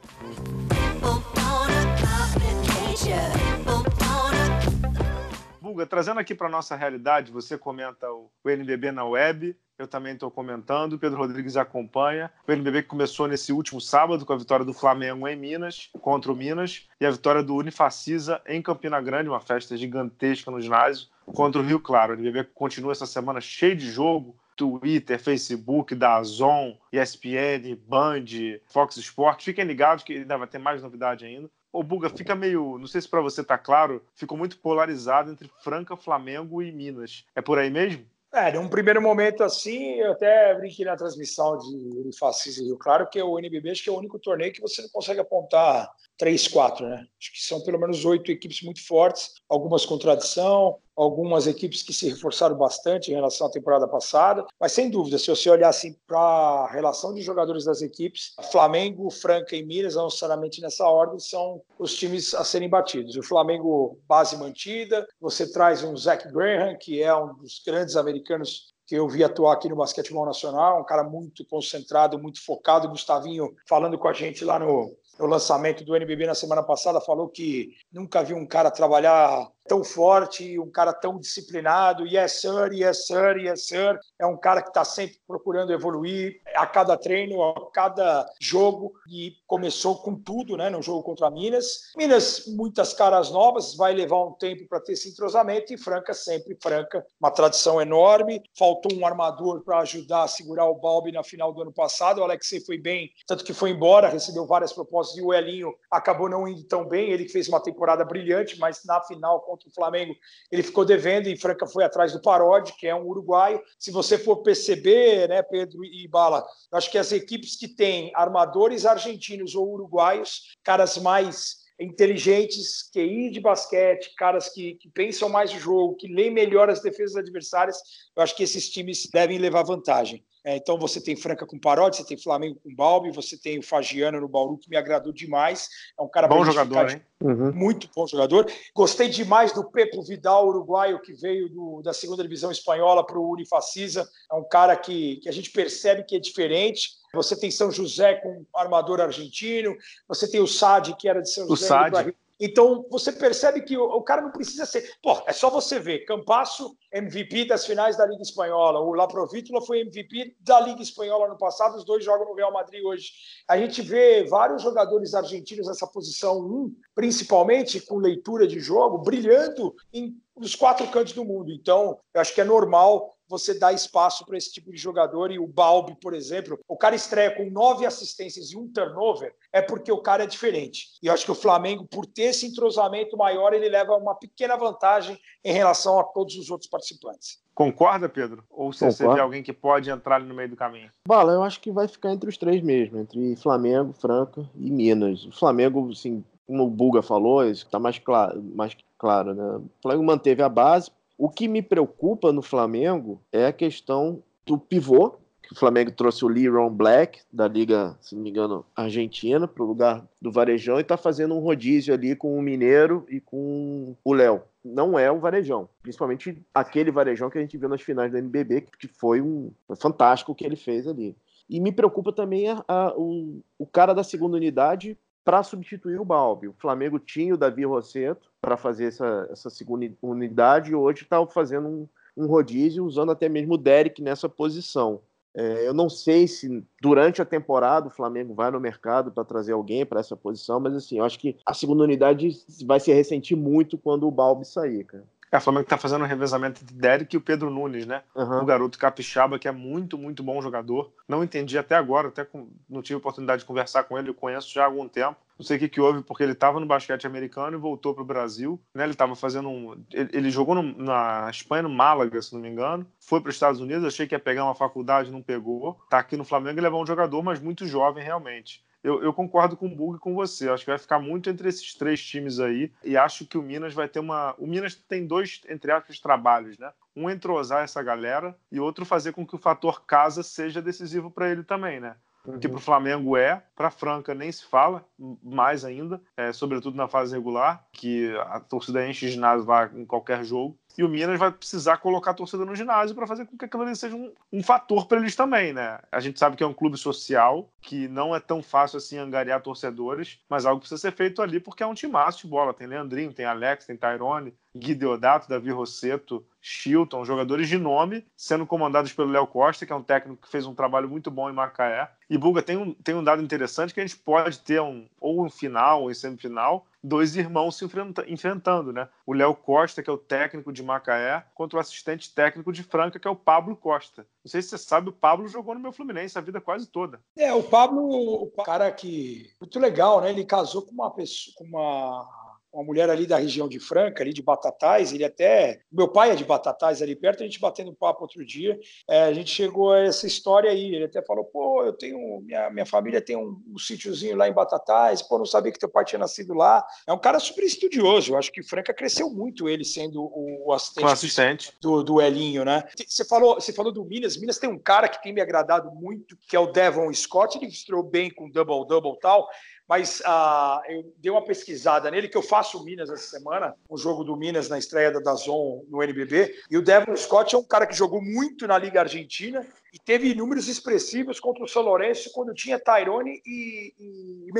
Vulga, trazendo aqui para nossa realidade, você comenta o, o NBB na web, eu também estou comentando, Pedro Rodrigues acompanha. O NBB que começou nesse último sábado com a vitória do Flamengo em Minas, contra o Minas, e a vitória do Unifacisa em Campina Grande, uma festa gigantesca no ginásio, contra o Rio Claro. O NBB continua essa semana cheio de jogo, Twitter, Facebook, Dazon, ESPN, Band, Fox Sports. Fiquem ligados que ainda vai ter mais novidade ainda. O Buga fica meio, não sei se para você tá claro, ficou muito polarizado entre Franca, Flamengo e Minas. É por aí mesmo? É, num primeiro momento assim, eu até brinquei na transmissão de e Rio Claro, que o NBB acho que é o único torneio que você não consegue apontar três, quatro, né? Acho que são pelo menos oito equipes muito fortes, algumas com tradição, algumas equipes que se reforçaram bastante em relação à temporada passada, mas sem dúvida, se você olhar assim para a relação de jogadores das equipes, Flamengo, Franca e Minas, não necessariamente nessa ordem, são os times a serem batidos. O Flamengo, base mantida, você traz um Zach Graham, que é um dos grandes americanos que eu vi atuar aqui no basquetebol nacional, um cara muito concentrado, muito focado. Gustavinho falando com a gente lá no, no lançamento do NBB na semana passada, falou que nunca viu um cara trabalhar tão forte, um cara tão disciplinado, yes sir, yes sir, yes sir. É um cara que está sempre procurando evoluir a cada treino, a cada jogo e começou com tudo, né, no jogo contra Minas. Minas, muitas caras novas, vai levar um tempo para ter esse entrosamento e Franca sempre Franca, uma tradição enorme. Faltou um armador para ajudar a segurar o Balbi na final do ano passado. O Alexei foi bem, tanto que foi embora, recebeu várias propostas e o Elinho acabou não indo tão bem. Ele fez uma temporada brilhante, mas na final contra o Flamengo, ele ficou devendo e Franca foi atrás do Parodi, que é um uruguaio. Se você for perceber, né, Pedro e Bala, acho que as equipes que têm armadores argentinos ou uruguaios, caras mais inteligentes, QI de basquete, caras que, que, pensam mais o jogo, que leem melhor as defesas adversárias, eu acho que esses times devem levar vantagem. É, então você tem Franca com Parodi, você tem Flamengo com Balbi, você tem o Fagiano no Bauru, que me agradou demais. É um cara bom jogador, hein? Uhum. Muito bom jogador. Gostei demais do Pepo Vidal, uruguaio, que veio do, da segunda divisão espanhola para o Unifacisa. É um cara que, que a gente percebe que é diferente. Você tem São José com armador argentino, você tem o Sade, que era de São José. O Sade. Então, você percebe que o, o, cara não precisa ser. Pô, é só você ver. Campasso, MVP das finais da Liga Espanhola. O Laprovítula foi MVP da Liga Espanhola no passado. Os dois jogam no Real Madrid hoje. A gente vê vários jogadores argentinos nessa posição 1, principalmente com leitura de jogo, brilhando em, nos quatro cantos do mundo. Então, eu acho que é normal você dá espaço para esse tipo de jogador. E o Balbi, por exemplo, o cara estreia com nove assistências e um turnover, é porque o cara é diferente. E eu acho que o Flamengo, por ter esse entrosamento maior, ele leva uma pequena vantagem em relação a todos os outros participantes. Concorda, Pedro? Ou você, você vê alguém que pode entrar ali no meio do caminho? Bala, eu acho que vai ficar entre os três mesmo, entre Flamengo, Franca e Minas. O Flamengo, assim, como o Buga falou, isso está mais claro, mais claro, né? O Flamengo manteve a base, o que me preocupa no Flamengo é a questão do pivô, o Flamengo trouxe o Leron Black, da Liga, se não me engano, Argentina, para o lugar do Varejão, e está fazendo um rodízio ali com o Mineiro e com o Léo. Não é o Varejão, principalmente aquele Varejão que a gente viu nas finais da NBB, que foi um foi fantástico o que ele fez ali. E me preocupa também a, a, o, o cara da segunda unidade para substituir o Balbi. O Flamengo tinha o Davi Rosseto para fazer essa, essa segunda unidade e hoje está fazendo um, um, rodízio, usando até mesmo o Derek nessa posição. É, eu não sei se durante a temporada o Flamengo vai no mercado para trazer alguém para essa posição, mas assim, eu acho que a segunda unidade vai se ressentir muito quando o Balbi sair, cara. É, o Flamengo está fazendo um revezamento de Derek e o Pedro Nunes, né? Uhum. O garoto capixaba, que é muito, muito bom jogador. Não entendi até agora, até com, não tive oportunidade de conversar com ele, eu conheço já há algum tempo. Não sei o que, que houve, porque ele estava no basquete americano e voltou para o Brasil. Né? Ele estava fazendo um. Ele, ele jogou no, na Espanha, no Málaga, se não me engano. Foi para os Estados Unidos, achei que ia pegar uma faculdade, não pegou. Está aqui no Flamengo e levou um jogador, mas muito jovem realmente eu, eu, concordo com o Bug e com você. Acho que vai ficar muito entre esses três times aí. E acho que o Minas vai ter uma. O Minas tem dois, entre aspas, trabalhos, né? Um entrosar essa galera e outro fazer com que o fator casa seja decisivo para ele também, né? Uhum. Que para o Flamengo é, para Franca nem se fala, mais ainda, é, sobretudo na fase regular, que a torcida enche ginásio lá em qualquer jogo e o Minas vai precisar colocar a torcida no ginásio para fazer com que aquilo ali seja um, um fator para eles também, né? A gente sabe que é um clube social, que não é tão fácil assim angariar torcedores, mas algo precisa ser feito ali porque é um timaço de bola. Tem Leandrinho, tem Alex, tem Tyrone, Gui Deodato, Davi Rosseto, Chilton, jogadores de nome, sendo comandados pelo Léo Costa, que é um técnico que fez um trabalho muito bom em Macaé. E Buga tem um, tem um dado interessante que a gente pode ter um, ou um final ou em semifinal, dois irmãos se enfrenta, enfrentando, né? O Léo Costa, que é o técnico de Macaé, contra o assistente técnico de Franca, que é o Pablo Costa. Não sei se você sabe, o Pablo jogou no meu Fluminense a vida quase toda. É, o Pablo, o cara que muito legal, né? Ele casou com uma pessoa, com uma uma mulher ali da região de Franca, ali de Batatais, ele até. Meu pai é de Batatais ali perto, a gente batendo papo outro dia, é, a gente chegou a essa história aí. Ele até falou: pô, eu tenho. Minha, minha família tem um, um sítiozinho lá em Batatais, pô, não sabia que teu pai tinha nascido lá. É um cara super estudioso, eu acho que Franca cresceu muito ele sendo o, o assistente, assistente. Do, do Elinho, né? Você falou, você falou do Minas, Minas tem um cara que tem me agradado muito, que é o Devon Scott, ele estreou bem com double-double e tal, mas uh, eu dei uma pesquisada nele, que eu faço Minas essa semana, o um jogo do Minas na estreia da Dazon no NBB, e o Devon Scott é um cara que jogou muito na Liga Argentina e teve números expressivos contra o São Lourenço quando tinha Tyrone e, e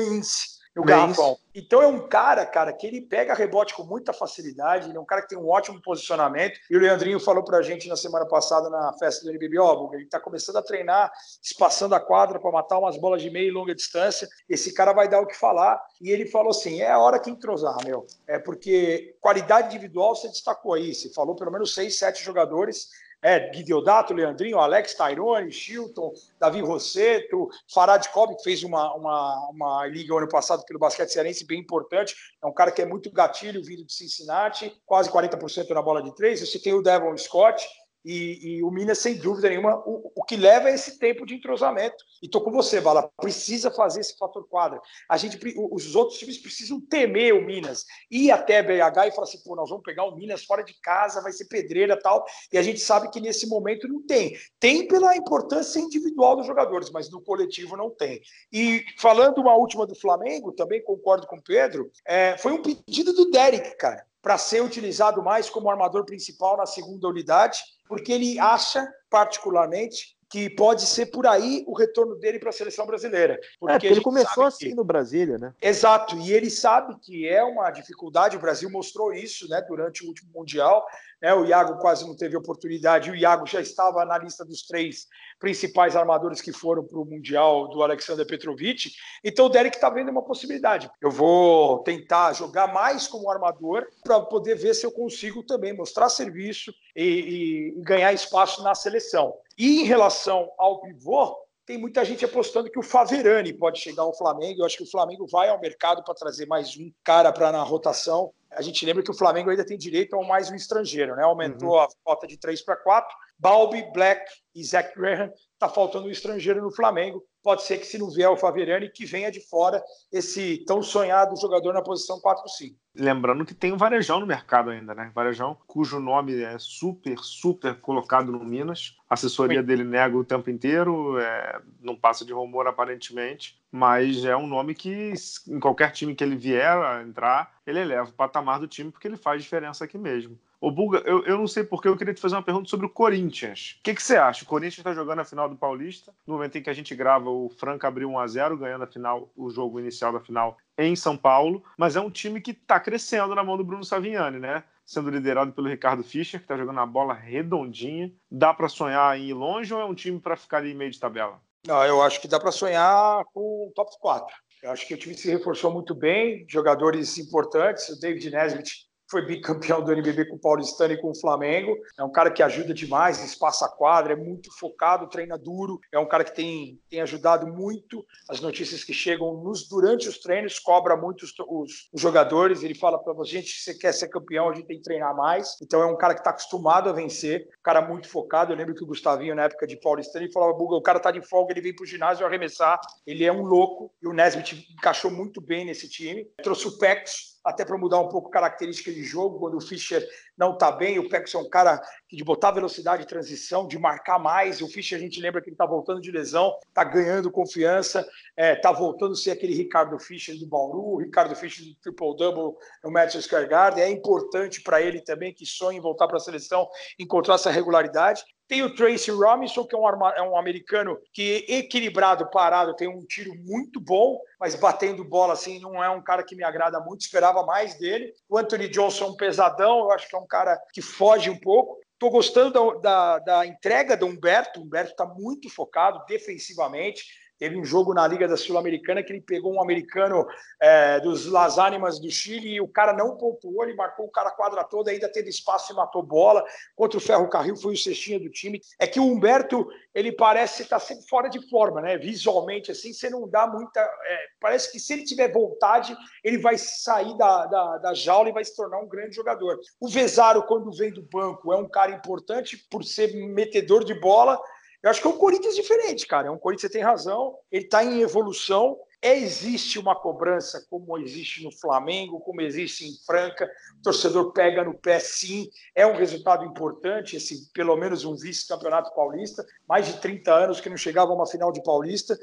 no garrafão. Então é um cara, cara, que ele pega rebote com muita facilidade, ele é um cara que tem um ótimo posicionamento. E o Leandrinho falou pra gente na semana passada na festa do NBB, ó, ele tá começando a treinar, espaçando a quadra para matar umas bolas de meia e longa distância. Esse cara vai dar o que falar. E ele falou assim: é a hora que entrosar, meu. É porque qualidade individual você destacou aí, você falou pelo menos seis, sete jogadores é, Guidiodato, Leandrinho, Alex Tyrone, Chilton, Davi Rosseto, Farad Cobb, que fez uma, uma, uma liga ano passado pelo basquete cearense bem importante. É um cara que é muito gatilho, vindo de Cincinnati, quase 40% na bola de três. Você tem o Devon Scott, e, e, o Minas, sem dúvida nenhuma, o, o, que leva é esse tempo de entrosamento. E estou com você, Bala. Precisa fazer esse fator quadra. A gente, os outros times precisam temer o Minas. Ir até BH e falar assim: pô, nós vamos pegar o Minas fora de casa, vai ser pedreira tal. E a gente sabe que nesse momento não tem. Tem pela importância individual dos jogadores, mas no coletivo não tem. E falando uma última do Flamengo, também concordo com o Pedro, é, foi um pedido do Derek, cara para ser utilizado mais como armador principal na segunda unidade, porque ele acha, particularmente, que pode ser por aí o retorno dele para a seleção brasileira. Porque, é, porque ele começou assim que... no Brasília, né? Exato, e ele sabe que é uma dificuldade, o Brasil mostrou isso né, durante o último Mundial, né, o Iago quase não teve oportunidade, o Iago já estava na lista dos três principais armadores que foram para o Mundial do Alexander Petrovic, então o Derek está vendo uma possibilidade. Eu vou tentar jogar mais como armador para poder ver se eu consigo também mostrar serviço e, e, ganhar espaço na seleção. E em relação ao pivô, tem muita gente apostando que o Faverani pode chegar ao Flamengo. Eu acho que o Flamengo vai ao mercado para trazer mais um cara para na rotação. A gente lembra que o Flamengo ainda tem direito a mais um estrangeiro, né? Aumentou uhum. a cota de 3 para 4. Balbi, Black e Zach Graham. Está faltando um estrangeiro no Flamengo. Pode ser que, se não vier o Faverani, que venha de fora esse tão sonhado jogador na posição 4-5. Lembrando que tem o Varejão no mercado ainda, né? Varejão, cujo nome é super, super colocado no Minas. A assessoria Sim. dele nega o tempo inteiro, é, não passa de rumor aparentemente, mas é um nome que, em qualquer time que ele vier a entrar, ele eleva o patamar do time porque ele faz diferença aqui mesmo. Ô, Bulga, eu, eu não sei porque eu queria te fazer uma pergunta sobre o Corinthians. O que, que você acha? O Corinthians está jogando a final do Paulista. No momento em que a gente grava, o Franca abriu 1 a 0 ganhando a final, o jogo inicial da final em São Paulo. Mas é um time que está crescendo na mão do Bruno Saviani, né? Sendo liderado pelo Ricardo Fischer, que está jogando a bola redondinha. Dá para sonhar em ir longe ou é um time para ficar ali meio de tabela? Não, eu acho que dá para sonhar com o top 4. Eu acho que o time se reforçou muito bem, jogadores importantes, o David Nesbitt foi bicampeão do NBB com o Paulistano e com o Flamengo. É um cara que ajuda demais, espaça a quadra, é muito focado, treina duro. É um cara que tem, tem ajudado muito. As notícias que chegam nos, durante os treinos, cobra muito os, os, os jogadores. Ele fala para a gente: se você quer ser campeão, a gente tem que treinar mais. Então é um cara que está acostumado a vencer, um cara muito focado. Eu lembro que o Gustavinho, na época de Paulistano, ele falava: Buga, o cara tá de folga, ele vem para o ginásio arremessar. Ele é um louco. E o Nesbitt encaixou muito bem nesse time. Trouxe o Pex, até para mudar um pouco característica de jogo, quando o Fischer não está bem, o Pex é um cara de botar velocidade de transição, de marcar mais, o Fischer a gente lembra que ele está voltando de lesão, está ganhando confiança, está é, tá voltando a ser aquele Ricardo Fischer do Bauru, o Ricardo Fischer do triple-double no Madison Square Garden, é importante para ele também, que sonha em voltar para a seleção, encontrar essa regularidade, tem o Tracy Robinson, que é um, é um, americano que equilibrado, parado, tem um tiro muito bom, mas batendo bola assim não é um cara que me agrada muito, esperava mais dele. O Anthony Johnson, um pesadão, eu acho que é um cara que foge um pouco. Estou gostando da, da, da, entrega do Humberto. O Humberto está muito focado defensivamente Teve um jogo na Liga da Sul-Americana que ele pegou um americano é, dos Las Animas do Chile e o cara não pontuou, ele marcou o cara quadra toda, ainda teve espaço e matou bola. Contra o Ferro Carril foi o cestinha do time. É que o Humberto, ele parece estar sempre fora de forma, né? Visualmente, assim, você não dá muita. É, parece que se ele tiver vontade, ele vai sair da, da, da jaula e vai se tornar um grande jogador. O Vezaro, quando vem do banco, é um cara importante por ser metedor de bola eu acho que é um Corinthians diferente, cara. É um Corinthians, você tem razão, ele está em evolução. É, existe uma cobrança, como existe no Flamengo, como existe em Franca. O torcedor pega no pé, sim. É um resultado importante, esse pelo menos um vice-campeonato paulista. Mais de 30 anos que não chegava a uma final de paulista.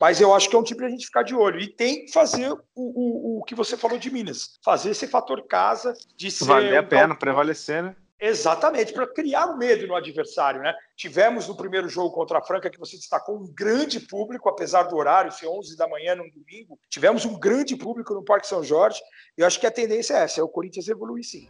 Mas eu acho que é um tipo para a gente ficar de olho. E tem que fazer o, o, o que você falou de Minas. Fazer esse fator casa, de ser. Valer a pena, prevalecer, né? Exatamente, para criar o medo no adversário. Né? Tivemos no primeiro jogo contra a Franca, que você destacou, um grande público, apesar do horário ser 11 da manhã num domingo. Tivemos um grande público no Parque São Jorge. E eu acho que a tendência é essa: é o Corinthians evoluir sim.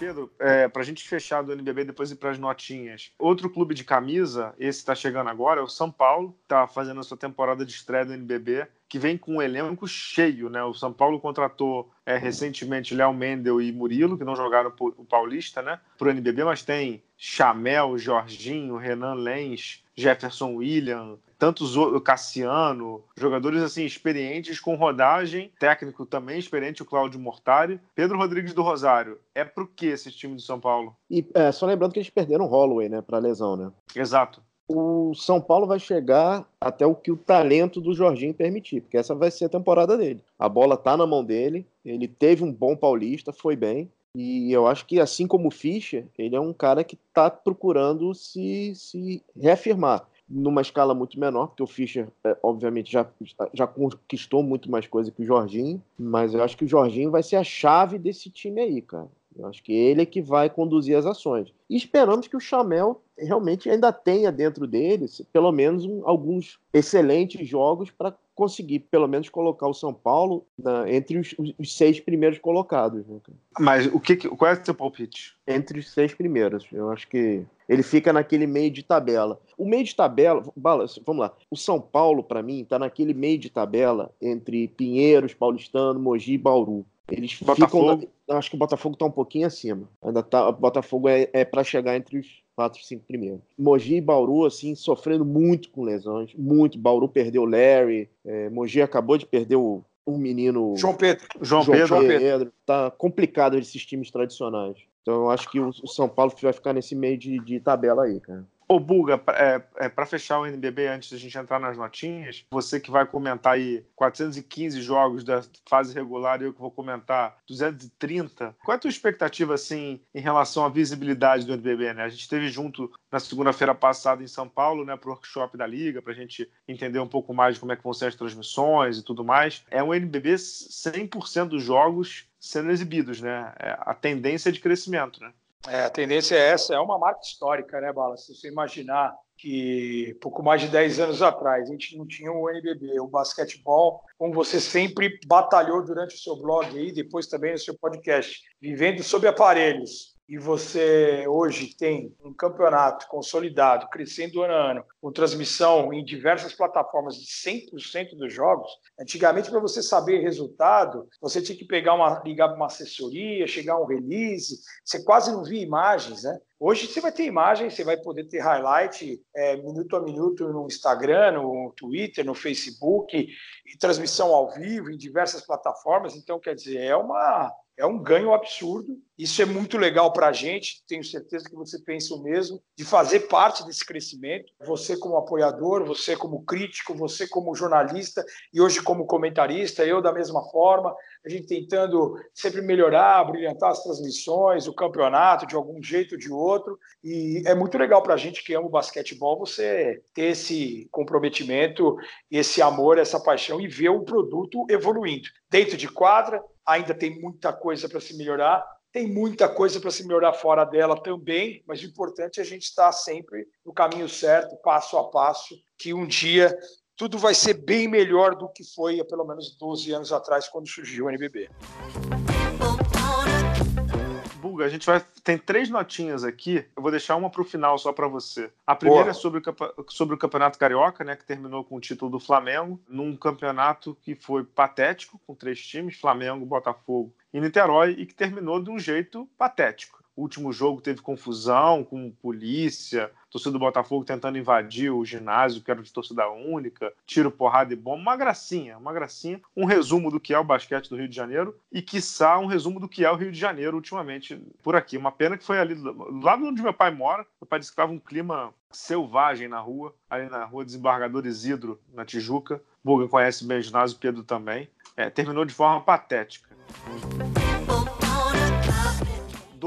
Pedro, é, para a gente fechar do NBB depois ir para as notinhas. Outro clube de camisa, esse está chegando agora, é o São Paulo, está fazendo a sua temporada de estreia do NBB que vem com um elenco cheio, né? O São Paulo contratou é, recentemente Léo Mendel e Murilo, que não jogaram o Paulista, né? Para o NBB, mas tem Chamel, Jorginho, Renan Lenz, Jefferson William, tantos Cassiano, jogadores assim experientes com rodagem, técnico também experiente, o Cláudio Mortari, Pedro Rodrigues do Rosário. É pro que esse time do São Paulo? E é, só lembrando que eles perderam o Holloway, né, para lesão, né? Exato o São Paulo vai chegar até o que o talento do Jorginho permitir, porque essa vai ser a temporada dele. A bola tá na mão dele, ele teve um bom paulista, foi bem, e eu acho que assim como o Fischer, ele é um cara que está procurando se, se reafirmar numa escala muito menor, porque o Fischer, é, obviamente, já, já conquistou muito mais coisa que o Jorginho, mas eu acho que o Jorginho vai ser a chave desse time aí, cara. Eu acho que ele é que vai conduzir as ações. E esperamos que o Chamel realmente ainda tenha dentro dele, pelo menos, um, alguns excelentes jogos para conseguir, pelo menos, colocar o São Paulo na, entre os, os, seis primeiros colocados. Né, Mas o que, qual é o seu palpite? Entre os seis primeiros. Eu acho que ele fica naquele meio de tabela. O meio de tabela, vamos lá. O São Paulo, para mim, está naquele meio de tabela entre Pinheiros, Paulistano, Mogi e Bauru. Eles Botafogo. ficam. Acho que o Botafogo está um pouquinho acima. Ainda tá, o Botafogo é, é para chegar entre os quatro, cinco primeiros. Mogi e Bauru, assim, sofrendo muito com lesões. Muito. Bauru perdeu o Larry. É, Mogi acabou de perder o, um menino. João Pedro. João, João Pedro. Pedro. Tá complicado esses times tradicionais. Então eu acho que o, o São Paulo vai ficar nesse meio de, de tabela aí, cara. Ô, Buga, é, é para fechar o NBB, antes da gente entrar nas notinhas, você que vai comentar aí 415 jogos da fase regular e eu que vou comentar 230, qual é a tua expectativa, assim, em relação à visibilidade do NBB, né? A gente esteve junto na segunda-feira passada em São Paulo, né, pro workshop da Liga, para a gente entender um pouco mais de como é que vão ser as transmissões e tudo mais. É um NBB 100% dos jogos sendo exibidos, né? É a tendência de crescimento, né? É, a tendência é essa, é uma marca histórica, né, Bala? Se você imaginar que pouco mais de 10 anos atrás a gente não tinha o NBB, o basquetebol, como você sempre batalhou durante o seu blog e depois também no seu podcast, vivendo sob aparelhos, e você hoje tem um campeonato consolidado, crescendo ano a ano, com transmissão em diversas plataformas de 100% dos jogos, antigamente, para você saber resultado, você tinha que pegar uma, ligar para uma assessoria, chegar a um release, você quase não via imagens, né? Hoje você vai ter imagens, você vai poder ter highlight é, minuto a minuto no Instagram, no Twitter, no Facebook, e transmissão ao vivo em diversas plataformas. Então, quer dizer, é uma é um ganho absurdo. Isso é muito legal para a gente. Tenho certeza que você pensa o mesmo, de fazer parte desse crescimento. Você, como apoiador, você, como crítico, você, como jornalista e hoje, como comentarista, eu da mesma forma. A gente tentando sempre melhorar, brilhantar as transmissões, o campeonato, de algum jeito ou de outro. E é muito legal para a gente que ama o basquetebol você ter esse comprometimento, esse amor, essa paixão e ver o produto evoluindo. Dentro de quadra, ainda tem muita coisa para se melhorar, tem muita coisa para se melhorar fora dela também, mas o importante é a gente estar sempre no caminho certo, passo a passo, que um dia tudo vai ser bem melhor do que foi há pelo menos 12 anos atrás, quando surgiu o NBB. Buga, a gente vai. Tem três notinhas aqui. Eu vou deixar uma para o final só para você. A primeira Boa. é sobre o, sobre o Campeonato Carioca, né? Que terminou com o título do Flamengo, num campeonato que foi patético, com três times: Flamengo, Botafogo e Niterói, e que terminou de um jeito patético. O último jogo teve confusão com polícia, torcida do Botafogo tentando invadir o ginásio, que era de torcida única, tiro, porrada e bomba. Uma gracinha, uma gracinha. Um resumo do que é o basquete do Rio de Janeiro e, quiçá, um resumo do que é o Rio de Janeiro ultimamente por aqui. Uma pena que foi ali, lá onde meu pai mora. Meu pai disse que estava um clima selvagem na rua, ali na rua Desembargador Isidro, na Tijuca. Buga conhece bem o ginásio, Pedro também. É, terminou de forma patética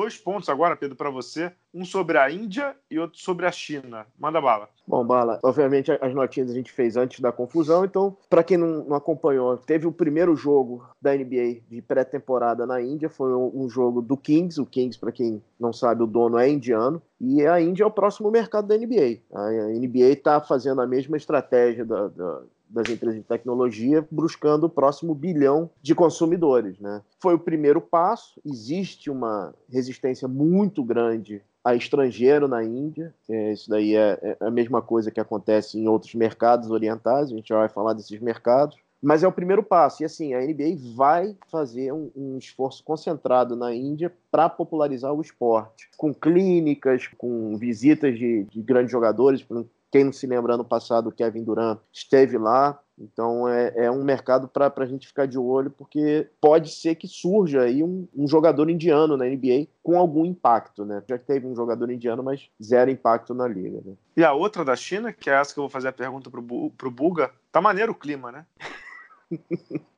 dois pontos agora, Pedro, para você. Um sobre a Índia e outro sobre a China. Manda bala. Bom, bala, obviamente as notinhas a gente fez antes da confusão, então, para quem não, não, acompanhou, teve o primeiro jogo da NBA de pré-temporada na Índia, foi um, um, jogo do Kings. O Kings, para quem não sabe, o dono é indiano, e a Índia é o próximo mercado da NBA. A NBA está fazendo a mesma estratégia da, da das empresas de tecnologia buscando o próximo bilhão de consumidores. Né? Foi o primeiro passo, existe uma resistência muito grande a estrangeiro na Índia. É, isso daí é, é, a mesma coisa que acontece em outros mercados orientais, a gente já vai falar desses mercados. Mas é o primeiro passo. E assim, a NBA vai fazer um, um esforço concentrado na Índia para popularizar o esporte, com clínicas, com visitas de, de grandes jogadores, quem não se lembra, ano passado, o Kevin Durant esteve lá. Então é, é um mercado para a gente ficar de olho, porque pode ser que surja aí um, um, jogador indiano na NBA com algum impacto, né? Já teve um jogador indiano, mas zero impacto na liga. Né? E a outra da China, que é essa que eu vou fazer a pergunta pro, pro Buga, tá maneiro o clima, né?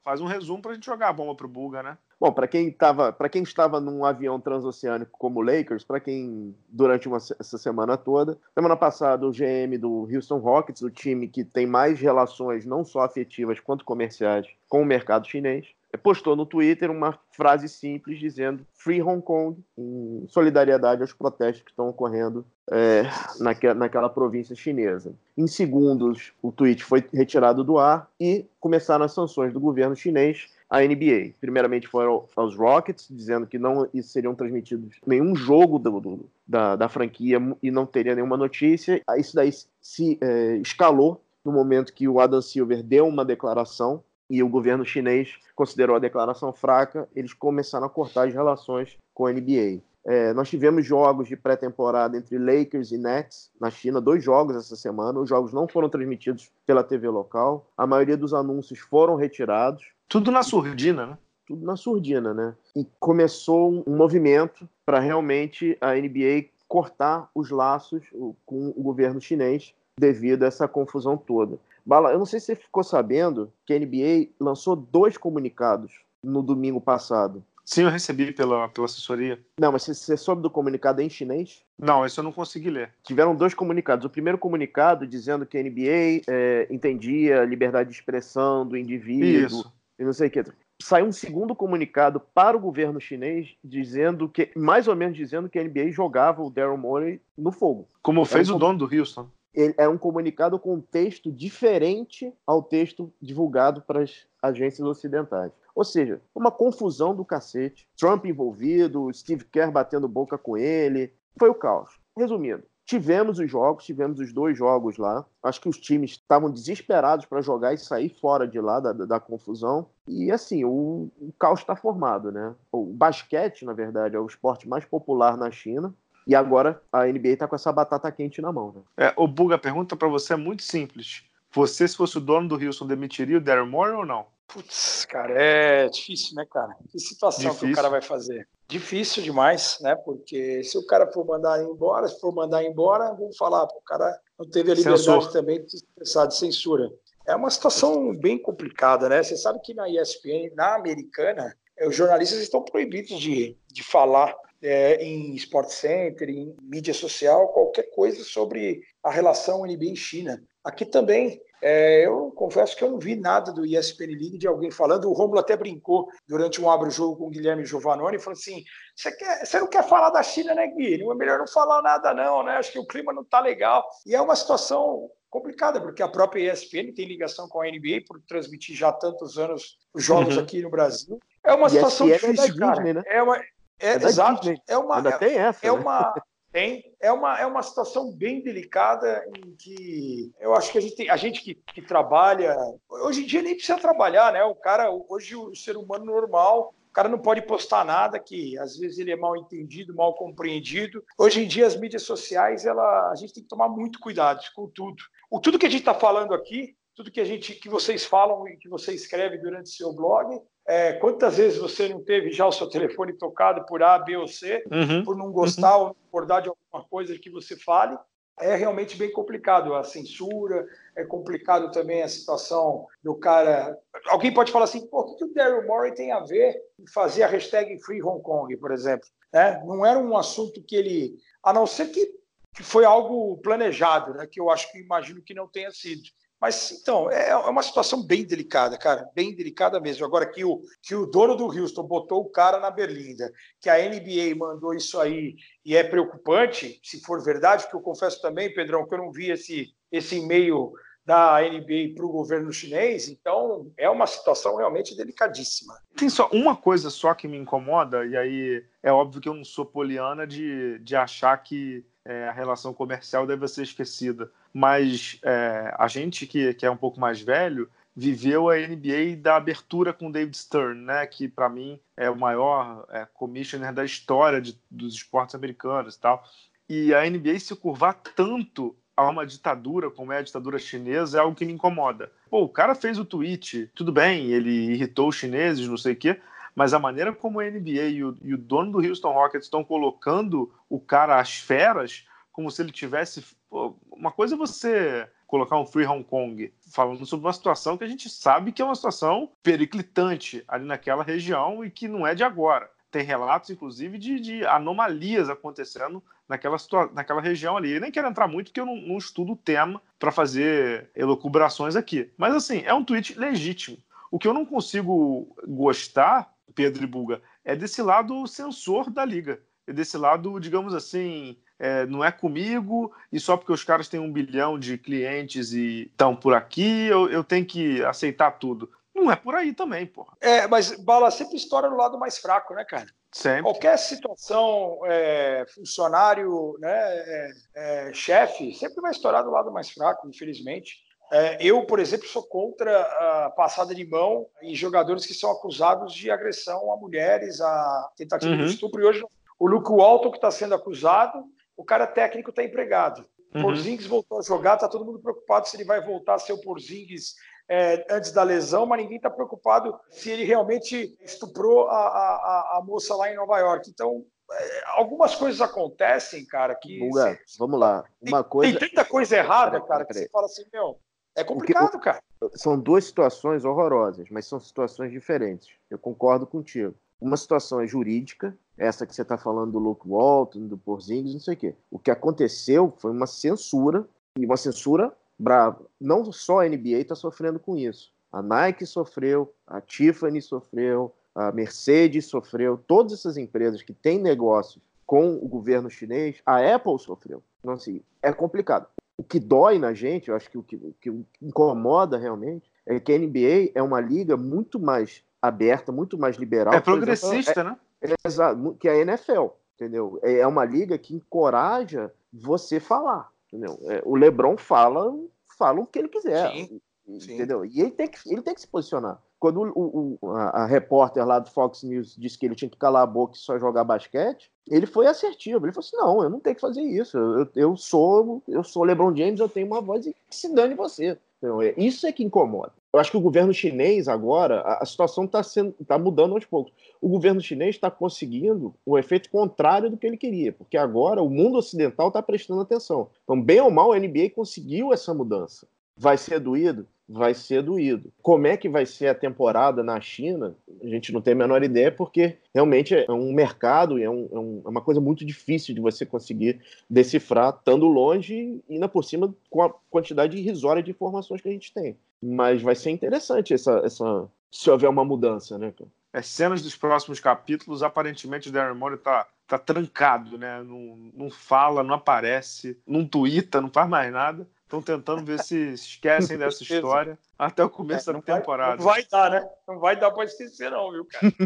Faz um resumo para a gente jogar a bomba pro Buga, né? Bom, para quem tava, quem estava num avião transoceânico como o Lakers, para quem durante uma, essa semana toda, semana passada o GM do Houston Rockets, o time que tem mais relações não só afetivas quanto comerciais com o mercado chinês, postou no Twitter uma frase simples dizendo Free Hong Kong, em solidariedade aos protestos que estão ocorrendo é, naquela, naquela província chinesa. Em segundos, o tweet foi retirado do ar e começaram as sanções do governo chinês à NBA. Primeiramente foram aos Rockets, dizendo que não seriam transmitidos nenhum jogo do, do, da, da, franquia e não teria nenhuma notícia. Isso daí se é, escalou no momento que o Adam Silver deu uma declaração e o governo chinês considerou a declaração fraca, eles começaram a cortar as relações com a NBA. É, nós tivemos jogos de pré-temporada entre Lakers e Nets na China, dois jogos essa semana. Os jogos não foram transmitidos pela TV local. A maioria dos anúncios foram retirados. Tudo na surdina, né? Tudo na surdina, né? E começou um movimento para realmente a NBA cortar os laços com o governo chinês devido a essa confusão toda. Bala, eu não sei se você ficou sabendo que a NBA lançou dois comunicados no domingo passado. Sim, eu recebi pela, pela assessoria. Não, mas você soube do comunicado em chinês? Não, isso eu não consegui ler. Tiveram dois comunicados. O primeiro comunicado dizendo que a NBA é, entendia a liberdade de expressão do indivíduo isso. e não sei o que. Saiu um segundo comunicado para o governo chinês dizendo que, mais ou menos dizendo que a NBA jogava o Daryl Morey no fogo. Como fez um... o dono do Houston é um comunicado com um texto diferente ao texto divulgado para as agências ocidentais. Ou seja, uma confusão do cacete. Trump envolvido, Steve Kerr batendo boca com ele. Foi o caos. Resumindo, tivemos os jogos, tivemos os dois jogos lá. Acho que os times estavam desesperados para jogar e sair fora de lá da, da, confusão. E assim, o, o caos está formado, né? O basquete, na verdade, é o esporte mais popular na China. E agora a NBA tá com essa batata quente na mão, né? É, o Buga, a pergunta para você é muito simples. Você, se fosse o dono do Houston, demitiria o Daryl Morey ou não? Putz, cara, é difícil, né, cara? Que situação difícil. que o cara vai fazer? Difícil demais, né? Porque se o cara for mandar embora, se for mandar embora, vamos falar, o cara não teve a liberdade Censor. também de se expressar de censura. É uma situação bem complicada, né? Você sabe que na ESPN, na americana, os jornalistas estão proibidos de, de falar é, em Sport Center, em mídia social, qualquer coisa sobre a relação NBA e China. Aqui também, é, eu confesso que eu não vi nada do ESPN League de alguém falando. O Romulo até brincou durante um abre-jogo com o Guilherme Giovanoni e falou assim: você, não quer falar da China, né, Gui? Não é melhor não falar nada, não, né? Acho que o clima não está legal. E é uma situação complicada, porque a própria ESPN tem ligação com a NBA por transmitir já tantos anos os jogos uhum. aqui no Brasil. É uma situação é difícil, cara. Disney, né? é, uma, É, é exato. Disney. É uma, Ainda é, tem essa. É né? uma. Tem. É uma, é uma situação bem delicada em que eu acho que a gente, tem, a gente que, que trabalha. Hoje em dia nem precisa trabalhar, né? O cara, hoje o ser humano normal, o cara não pode postar nada que às vezes ele é mal entendido, mal compreendido. Hoje em dia as mídias sociais, ela, a gente tem que tomar muito cuidado com tudo. O tudo que a gente está falando aqui, tudo que a gente, que vocês falam e que você escreve durante seu blog, é, quantas vezes você não teve já o seu telefone tocado por A, B ou C, uhum. por não gostar uhum. ou não acordar de alguma coisa que você fale? É realmente bem complicado a censura, é complicado também a situação do cara. Alguém pode falar assim, pô, o que o Daryl Morey tem a ver em fazer a hashtag Free Hong Kong, por exemplo? É, não era um assunto que ele. A não ser que, que foi algo planejado, né, que eu acho que imagino que não tenha sido. Mas então, é, é uma situação bem delicada, cara, bem delicada mesmo. Agora que o, que o dono do Houston botou o cara na berlinda, que a NBA mandou isso aí e é preocupante, se for verdade, que eu confesso também, Pedrão, que eu não vi esse, esse e-mail da NBA para o governo chinês, então é uma situação realmente delicadíssima. Tem só uma coisa só que me incomoda, e aí é óbvio que eu não sou poliana de, de achar que é, a relação comercial deve ser esquecida mas é, a gente que, que é um pouco mais velho viveu a NBA da abertura com David Stern, né, que para mim é o maior é, commissioner da história de, dos esportes americanos e tal. E a NBA se curvar tanto a uma ditadura como é a ditadura chinesa é algo que me incomoda. Pô, o cara fez o tweet, tudo bem, ele irritou os chineses, não sei o quê, mas a maneira como a NBA e o, e o dono do Houston Rockets estão colocando o cara às feras como se ele tivesse. Pô, uma coisa é você colocar um Free Hong Kong falando sobre uma situação que a gente sabe que é uma situação periclitante ali naquela região e que não é de agora. Tem relatos, inclusive, de, de anomalias acontecendo naquela, naquela região ali. Eu nem quero entrar muito porque eu não, não estudo o tema para fazer elucubrações aqui. Mas, assim, é um tweet legítimo. O que eu não consigo gostar, Pedro e Buga, é desse lado censor da liga. É desse lado, digamos assim, é, não é comigo, e só porque os caras têm um bilhão de clientes e estão por aqui, eu, eu tenho que aceitar tudo. Não é por aí também, porra. É, mas bala sempre estoura no lado mais fraco, né, cara? Sempre. Qualquer situação, é, funcionário, né, é, é chefe, sempre vai estourar do lado mais fraco, infelizmente. É, eu, por exemplo, sou contra a passada de mão em jogadores que são acusados de agressão a mulheres, a tentativa uhum. de estupro. E hoje o Luke Walton, que está sendo acusado, o cara técnico está empregado. Uhum. Porzingis voltou a jogar, está todo mundo preocupado se ele vai voltar a ser o Porzingis é, antes da lesão, mas ninguém está preocupado se ele realmente estuprou a, a, a, moça lá em Nova York. Então, é, algumas coisas acontecem, cara, que. Buga, vamos lá. Uma tem, coisa... tem tanta coisa errada, cara, que você fala assim, meu. É complicado, cara. São duas situações horrorosas, mas são situações diferentes. Eu concordo contigo. Uma situação é jurídica, essa que você está falando do Luke Walton, do Porzingis, não sei o quê. O que aconteceu foi uma censura, e uma censura brava. Não só a NBA está sofrendo com isso. A Nike sofreu, a Tiffany sofreu, a Mercedes sofreu, todas essas empresas que têm negócios com o governo chinês, a Apple sofreu. Então, assim, é complicado. O que dói na gente, eu acho que o que, o que incomoda realmente, é que a NBA é uma liga muito mais aberta, muito mais liberal. É progressista, exemplo, é, né? É, que é a NFL, entendeu? É, é uma liga que encoraja você falar, entendeu? É, o LeBron fala, fala o que ele quiser, Sim. entendeu? Sim. E ele tem que, ele tem que se posicionar. Quando o, o, a, a, repórter lá do Fox News disse que ele tinha que calar a boca e só jogar basquete, ele foi assertivo. Ele falou assim: não, eu não tenho que fazer isso. Eu, eu sou eu sou LeBron James, eu tenho uma voz e que se dane você. Então, é, isso é que incomoda. Eu acho que o governo chinês agora, a, a situação está tá mudando aos poucos. O governo chinês está conseguindo o efeito contrário do que ele queria, porque agora o mundo ocidental está prestando atenção. Então, bem ou mal, a NBA conseguiu essa mudança. Vai ser doído? Vai ser doído. Como é que vai ser a temporada na China? A gente não tem a menor ideia, porque realmente é um mercado e é, um, é, um, é uma coisa muito difícil de você conseguir decifrar, estando longe e ainda por cima com a quantidade irrisória de informações que a gente tem. Mas vai ser interessante essa, essa se houver uma mudança, né? As cenas dos próximos capítulos, aparentemente o Darren Moore tá, tá trancado, né? Não, não fala, não aparece, não twitta, não faz mais nada. Estão tentando ver se esquecem dessa história até o começo é, da temporada. Vai, não vai dar, né? Não vai dar para esquecer, não, viu, cara? <laughs>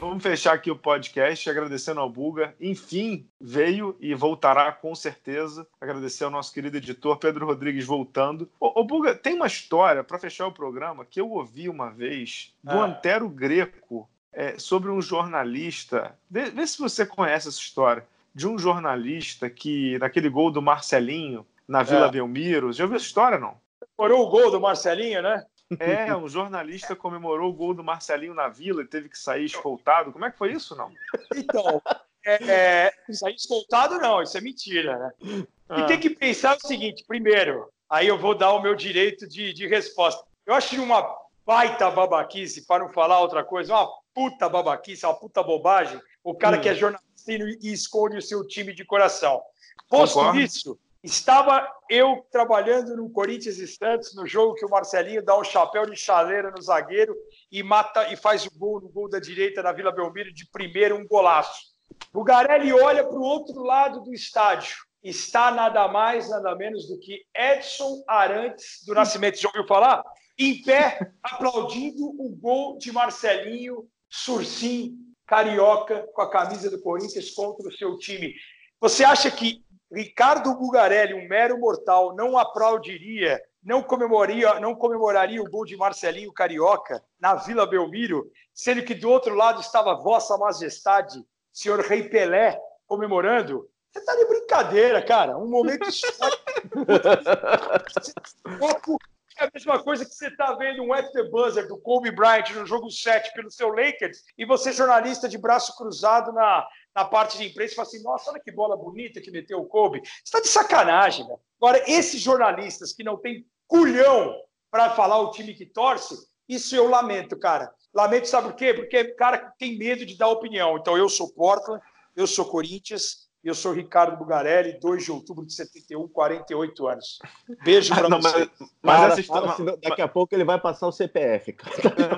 Vamos fechar aqui o podcast agradecendo ao Buga. Enfim, veio e voltará com certeza. Agradecer ao nosso querido editor Pedro Rodrigues voltando. Ô, ô Buga, tem uma história para fechar o programa que eu ouvi uma vez do ah. Antero Greco é, sobre um jornalista. Vê, vê se você conhece essa história. De um jornalista que, naquele gol do Marcelinho na Vila é. Belmiro. Já ouviu essa história, não? Comemorou o gol do Marcelinho, né? É, um jornalista comemorou o gol do Marcelinho na Vila e teve que sair escoltado. Como é que foi isso, não? Então, é, é, sair escoltado não, isso é mentira, né? Ah. E tem que pensar o seguinte, primeiro, aí eu vou dar o meu direito de, de resposta. Eu acho uma baita babaquice, para não falar outra coisa, uma puta babaquice, uma puta bobagem, o cara hum. que é jornalista e esconde o seu time de coração. Posto Concordo. isso, estava eu trabalhando no Corinthians e Santos, no jogo que o Marcelinho dá um chapéu de chaleira no zagueiro e mata e faz o gol no gol da direita na Vila Belmiro de primeiro, um golaço. O Garelli olha para o outro lado do estádio. Está nada mais, nada menos do que Edson Arantes do Nascimento. Já ouviu falar? Em pé, aplaudindo o gol de Marcelinho Sursim carioca com a camisa do Corinthians contra o seu time. Você acha que Ricardo Bugarelli, um mero mortal, não aplaudiria, não comemoraria, não comemoraria o gol de Marcelinho Carioca na Vila Belmiro, sendo que do outro lado estava Vossa Majestade, senhor Rei Pelé, comemorando? Você está de brincadeira, cara. Um momento histórico. <laughs> É a mesma coisa que você está vendo um at the buzzer do Kobe Bryant no jogo 7 pelo seu Lakers e você, jornalista de braço cruzado na, na parte de imprensa, fala assim: nossa, olha que bola bonita que meteu o Kobe. Você está de sacanagem, né? Agora, esses jornalistas que não têm culhão para falar o time que torce, isso eu lamento, cara. Lamento, sabe por quê? Porque o cara tem medo de dar opinião. Então, eu sou Portland, eu sou Corinthians, eu sou Ricardo Bugarelli, 2 de outubro de 71, 48 anos. Beijo para <laughs> você. Mas, mas para, essa história, para, daqui a pouco ele vai passar o CPF.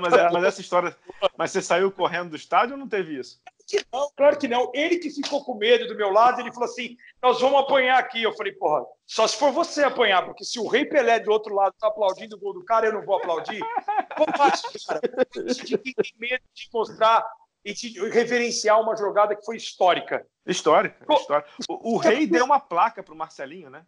mas, é, mas, essa história. Mas você saiu correndo do estádio ou não teve isso? Não, claro que não. Ele que ficou com medo do meu lado, ele falou assim: nós vamos apanhar aqui. Eu falei, porra, só se for você apanhar, porque se o Rei Pelé do outro lado tá aplaudindo o gol do cara, eu não vou aplaudir. Como faz, cara? De quem tem medo de mostrar e te reverenciar uma jogada que foi histórica. Histórica. histórica. O, o Rei deu uma placa para o Marcelinho, né?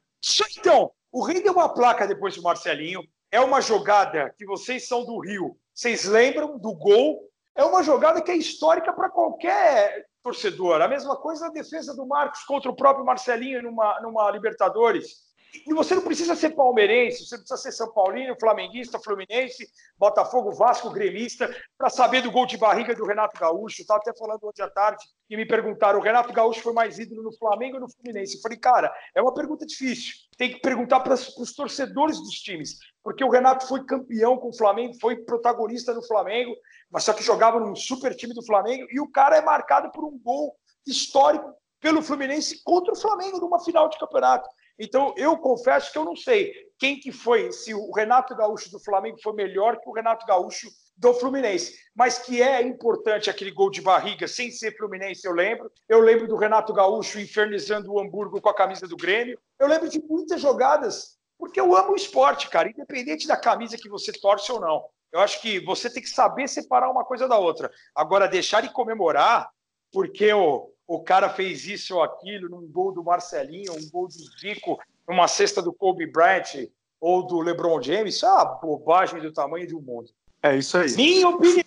Então, o Rei deu uma placa depois do Marcelinho. É uma jogada que vocês são do Rio. Vocês lembram do gol? É uma jogada que é histórica para qualquer torcedor. A mesma coisa na defesa do Marcos contra o próprio Marcelinho numa, numa Libertadores. E você não precisa ser palmeirense, você precisa ser São Paulino, flamenguista, fluminense, Botafogo, Vasco, gremista, para saber do gol de barriga do Renato Gaúcho. Estava até falando ontem à tarde e me perguntaram: o Renato Gaúcho foi mais ídolo no Flamengo ou no Fluminense? Eu falei, cara, é uma pergunta difícil. Tem que perguntar para os torcedores dos times, porque o Renato foi campeão com o Flamengo, foi protagonista no Flamengo, mas só que jogava num super time do Flamengo e o cara é marcado por um gol histórico pelo Fluminense contra o Flamengo numa final de campeonato. Então, eu confesso que eu não sei quem que foi, se o Renato Gaúcho do Flamengo foi melhor que o Renato Gaúcho do Fluminense, mas que é importante aquele gol de barriga sem ser Fluminense, eu lembro. Eu lembro do Renato Gaúcho infernizando o Hamburgo com a camisa do Grêmio. Eu lembro de muitas jogadas, porque eu amo o esporte, cara, independente da camisa que você torce ou não. Eu acho que você tem que saber separar uma coisa da outra. Agora, deixar de comemorar porque o, o cara fez isso ou aquilo num gol do Marcelinho, um gol do Zico, numa cesta do Kobe Bryant ou do LeBron James, isso é uma bobagem do tamanho do mundo. É isso aí. Minha opinião.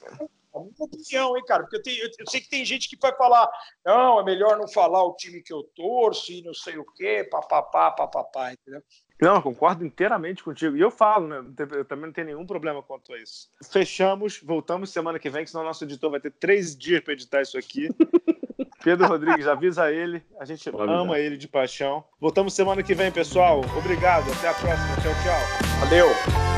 minha opinião, hein, cara? Porque eu, tenho, eu, sei que tem gente que vai falar, não, é melhor não falar o time que eu torço e não sei o quê, papapá, papapá, entendeu? Não, concordo inteiramente contigo. E eu falo, né? Eu também não tenho nenhum problema quanto a isso. Fechamos, voltamos semana que vem, senão o nosso editor vai ter três dias para editar isso aqui. <laughs> Pedro Rodrigues, avisa ele. A gente ama ele de paixão. Voltamos semana que vem, pessoal. Obrigado. Até a próxima. Tchau, tchau. Valeu.